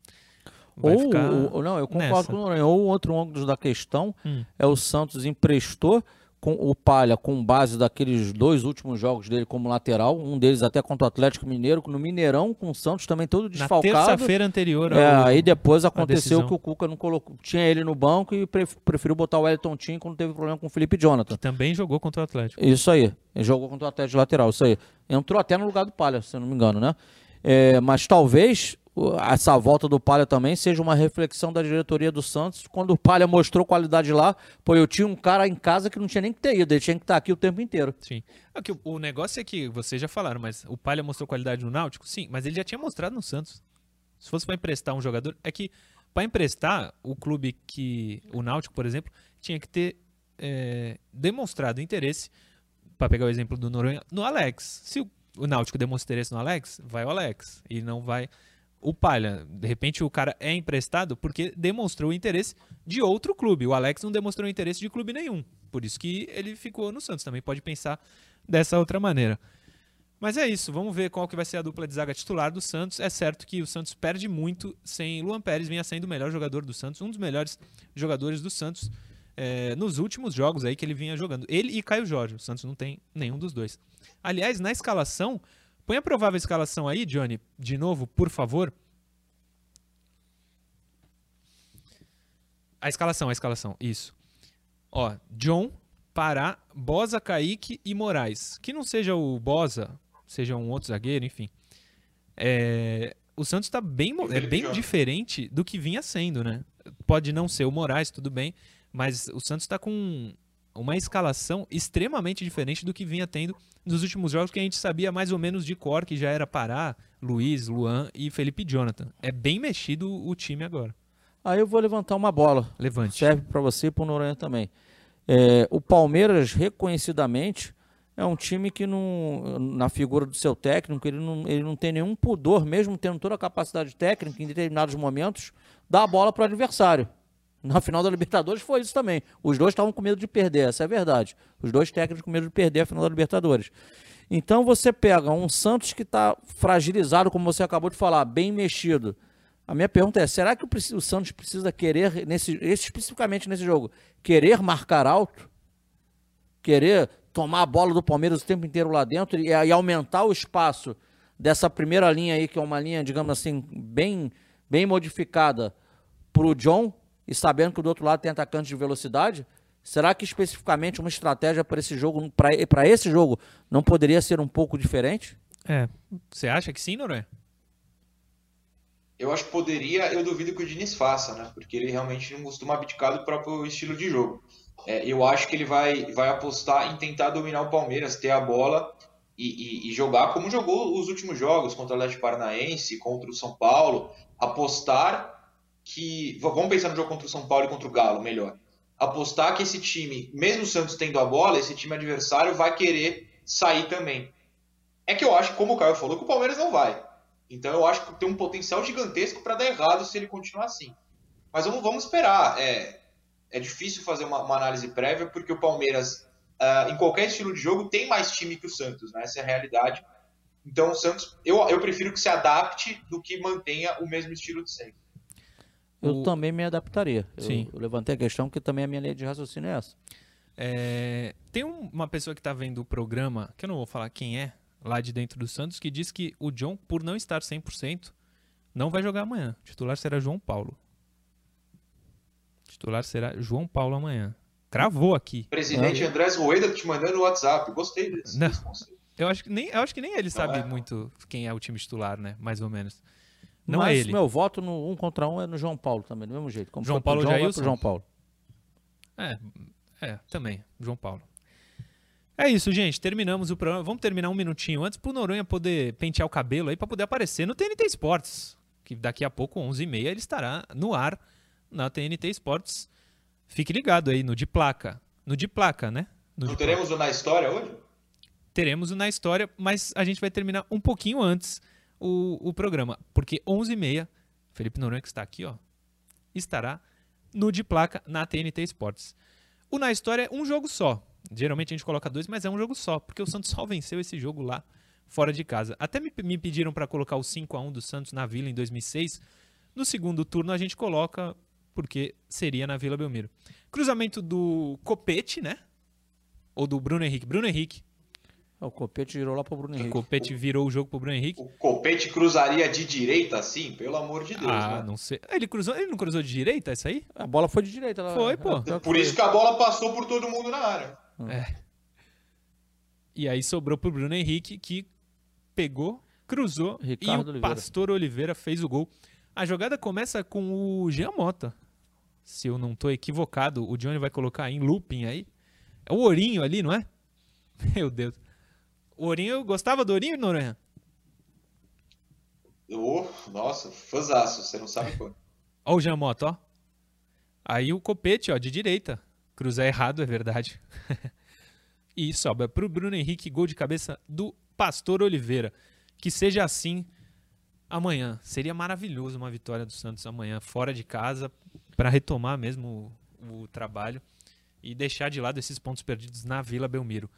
ou, ou, não, eu concordo nessa. com o Lourenço. Ou outro ângulo da questão hum. é o Santos emprestou com o Palha com base daqueles dois últimos jogos dele como lateral, um deles até contra o Atlético Mineiro, no Mineirão com o Santos também todo desfalcado. Na terça-feira anterior. É, aí depois aconteceu que o Cuca não colocou, tinha ele no banco e preferiu botar o Wellington Tim quando teve problema com o Felipe Jonathan. Que também jogou contra o Atlético. Isso aí, ele jogou contra o Atlético de lateral, isso aí. Entrou até no lugar do Palha, se eu não me engano, né? É, mas talvez essa volta do Palha também seja uma reflexão da diretoria do Santos. Quando o Palha mostrou qualidade lá, pô, eu tinha um cara em casa que não tinha nem que ter ido, ele tinha que estar aqui o tempo inteiro. Sim. É o negócio é que vocês já falaram, mas o Palha mostrou qualidade no Náutico? Sim, mas ele já tinha mostrado no Santos. Se fosse para emprestar um jogador, é que para emprestar, o clube que. O Náutico, por exemplo, tinha que ter é, demonstrado interesse, para pegar o exemplo do Noronha, no Alex. Se o, o Náutico demonstra interesse no Alex, vai o Alex. E não vai o Palha, de repente o cara é emprestado porque demonstrou interesse de outro clube. O Alex não demonstrou interesse de clube nenhum. Por isso que ele ficou no Santos. Também pode pensar dessa outra maneira. Mas é isso, vamos ver qual que vai ser a dupla de zaga titular do Santos. É certo que o Santos perde muito sem Luan Pérez, vinha sendo o melhor jogador do Santos, um dos melhores jogadores do Santos é, nos últimos jogos aí que ele vinha jogando. Ele e Caio Jorge, o Santos não tem nenhum dos dois. Aliás, na escalação, Põe a provável escalação aí, Johnny, de novo, por favor. A escalação, a escalação, isso. Ó, John, Pará, Bosa, Kaique e Moraes. Que não seja o Bosa, seja um outro zagueiro, enfim. É, o Santos está bem, é bem diferente do que vinha sendo, né? Pode não ser o Moraes, tudo bem, mas o Santos está com uma escalação extremamente diferente do que vinha tendo nos últimos jogos, que a gente sabia mais ou menos de cor, que já era Pará, Luiz, Luan e Felipe Jonathan. É bem mexido o time agora. Aí eu vou levantar uma bola. Levante. Serve para você e para o Noronha também. É, o Palmeiras, reconhecidamente, é um time que, não, na figura do seu técnico, ele não, ele não tem nenhum pudor, mesmo tendo toda a capacidade técnica, em determinados momentos, dar a bola para o adversário. Na final da Libertadores foi isso também. Os dois estavam com medo de perder, essa é a verdade. Os dois técnicos com medo de perder a final da Libertadores. Então você pega um Santos que está fragilizado, como você acabou de falar, bem mexido. A minha pergunta é: será que o, Santos precisa querer, nesse, especificamente nesse jogo, querer marcar alto? Querer tomar a bola do Palmeiras o tempo inteiro lá dentro e, e aumentar o espaço dessa primeira linha aí, que é uma linha, digamos assim, bem, bem modificada para o John, e sabendo que do outro lado tem atacante de velocidade, será que especificamente uma estratégia para esse jogo, para esse jogo, não poderia ser um pouco diferente? É. Você acha que sim, Noronha? Eu acho que poderia, eu duvido que o Diniz faça, né? Porque ele realmente não costuma abdicar do próprio estilo de jogo. É, eu acho que ele vai, vai apostar em tentar dominar o Palmeiras, ter a bola e, e, e, jogar como jogou os últimos jogos contra o Atlético Paranaense, contra o São Paulo. Apostar que. Vamos pensar no jogo contra o São Paulo e contra o Galo, melhor. Apostar que esse time, mesmo o Santos tendo a bola, esse time adversário vai querer sair também. É que eu acho, como o Caio falou, que o Palmeiras não vai. Então eu acho que tem um potencial gigantesco para dar errado se ele continuar assim. Mas vamos, vamos esperar. É, é difícil fazer uma, uma análise prévia porque o Palmeiras, uh, em qualquer estilo de jogo, tem mais time que o Santos. Né? Essa é a realidade. Então o Santos, eu, eu prefiro que se adapte do que mantenha o mesmo estilo de sempre. Eu o... também me adaptaria. Sim. Eu, eu, levantei a questão porque também a minha linha de raciocínio é essa. É, tem uma pessoa que está vendo o programa, que eu não vou falar quem é, lá de dentro do Santos, que diz que o John, por não estar 100%, não vai jogar amanhã. O titular será João Paulo. O titular será João Paulo amanhã. Cravou aqui. Presidente ah. Andrés Rueda te mandando no WhatsApp. Gostei desse. Não. Eu acho que nem, eu acho que nem ele sabe é. muito quem é o time titular, né? Mais ou menos. Não Mas é ele. meu voto no um contra um é no João Paulo também, do mesmo jeito. Como João Paulo João, Jailson? João Paulo. É, é, também, João Paulo. É isso, gente. Terminamos o programa. Vamos terminar um minutinho antes pro Noronha poder pentear o cabelo aí para poder aparecer no TNT Esportes. Que daqui a pouco, 11h30, ele estará no ar na TNT Esportes. Fique ligado aí no de placa. No de placa, né? No Não teremos placa. o Na História hoje? Teremos o Na História, mas a gente vai terminar um pouquinho antes o, o programa. Porque 11h30, Felipe Noronha, que está aqui, ó, estará no de placa na TNT Esportes. O Na História é um jogo só. Geralmente a gente coloca dois, mas é um jogo só, porque o Santos só venceu esse jogo lá fora de casa. Até me, me pediram para colocar o 5 a 1 do Santos na Vila em 2006. No segundo turno a gente coloca porque seria na Vila Belmiro. Cruzamento do Copete, né? Ou do Bruno Henrique. Bruno Henrique o Copete virou lá pro Bruno Henrique. O Copete virou o jogo pro Bruno Henrique. O Copete cruzaria de direita assim? Pelo amor de Deus, ah, né? não sei. Ele cruzou, ele não cruzou de direita, essa aí? A bola foi de direita. Lá. Foi, pô. Por isso que a bola passou por todo mundo na área. É. E aí sobrou pro Bruno Henrique, que pegou, cruzou Ricardo e o Oliveira. Pastor Oliveira fez o gol. A jogada começa com o Jean Mota. Se eu não tô equivocado, o Johnny vai colocar em looping aí. É o Ourinho ali, não é? Meu Deus. O Ourinho, gostava do Ourinho, Noronha? Oh, nossa, fãzaço, você não sabe quando. Ó o Jamoto, ó. Aí o copete, ó, de direita. Cruzar errado, é verdade. e sobra pro Bruno Henrique, gol de cabeça do Pastor Oliveira. Que seja assim amanhã. Seria maravilhoso uma vitória do Santos amanhã, fora de casa, para retomar mesmo o, o trabalho e deixar de lado esses pontos perdidos na Vila Belmiro.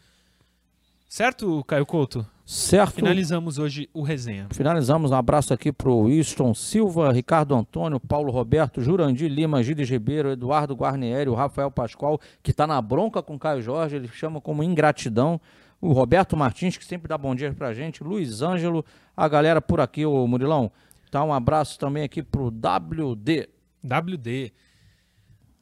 Certo, Caio Couto? Certo. Finalizamos hoje o resenha. Finalizamos. Um abraço aqui para o Winston Silva, Ricardo Antônio, Paulo Roberto, Jurandir Lima, Gilles Ribeiro, Eduardo Guarnieri, o Rafael Pascoal, que está na bronca com o Caio Jorge, ele chama como ingratidão. o Roberto Martins, que sempre dá bom dia pra gente, Luiz Ângelo, a galera por aqui, o Murilão. Tá um abraço também aqui pro WD. WD.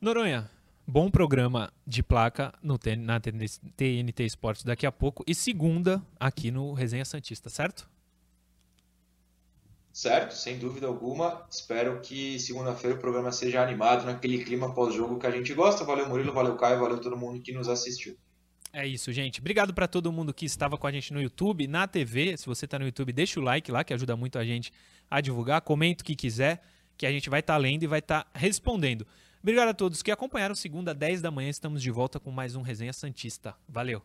Noronha, bom programa de placa no, na TNT Esportes daqui a pouco e segunda aqui no Resenha Santista, certo? Certo, sem dúvida alguma. Espero que segunda-feira o programa seja animado naquele clima pós-jogo que a gente gosta. Valeu, Murilo, valeu, Caio, valeu todo mundo que nos assistiu. É isso, gente. Obrigado para todo mundo que estava com a gente no YouTube, na TV. Se você está no YouTube, deixa o like lá, que ajuda muito a gente a divulgar. Comenta o que quiser, que a gente vai estar tá lendo e vai estar tá respondendo. Obrigado a todos que acompanharam. Segunda, 10 da manhã, estamos de volta com mais um Resenha Santista. Valeu!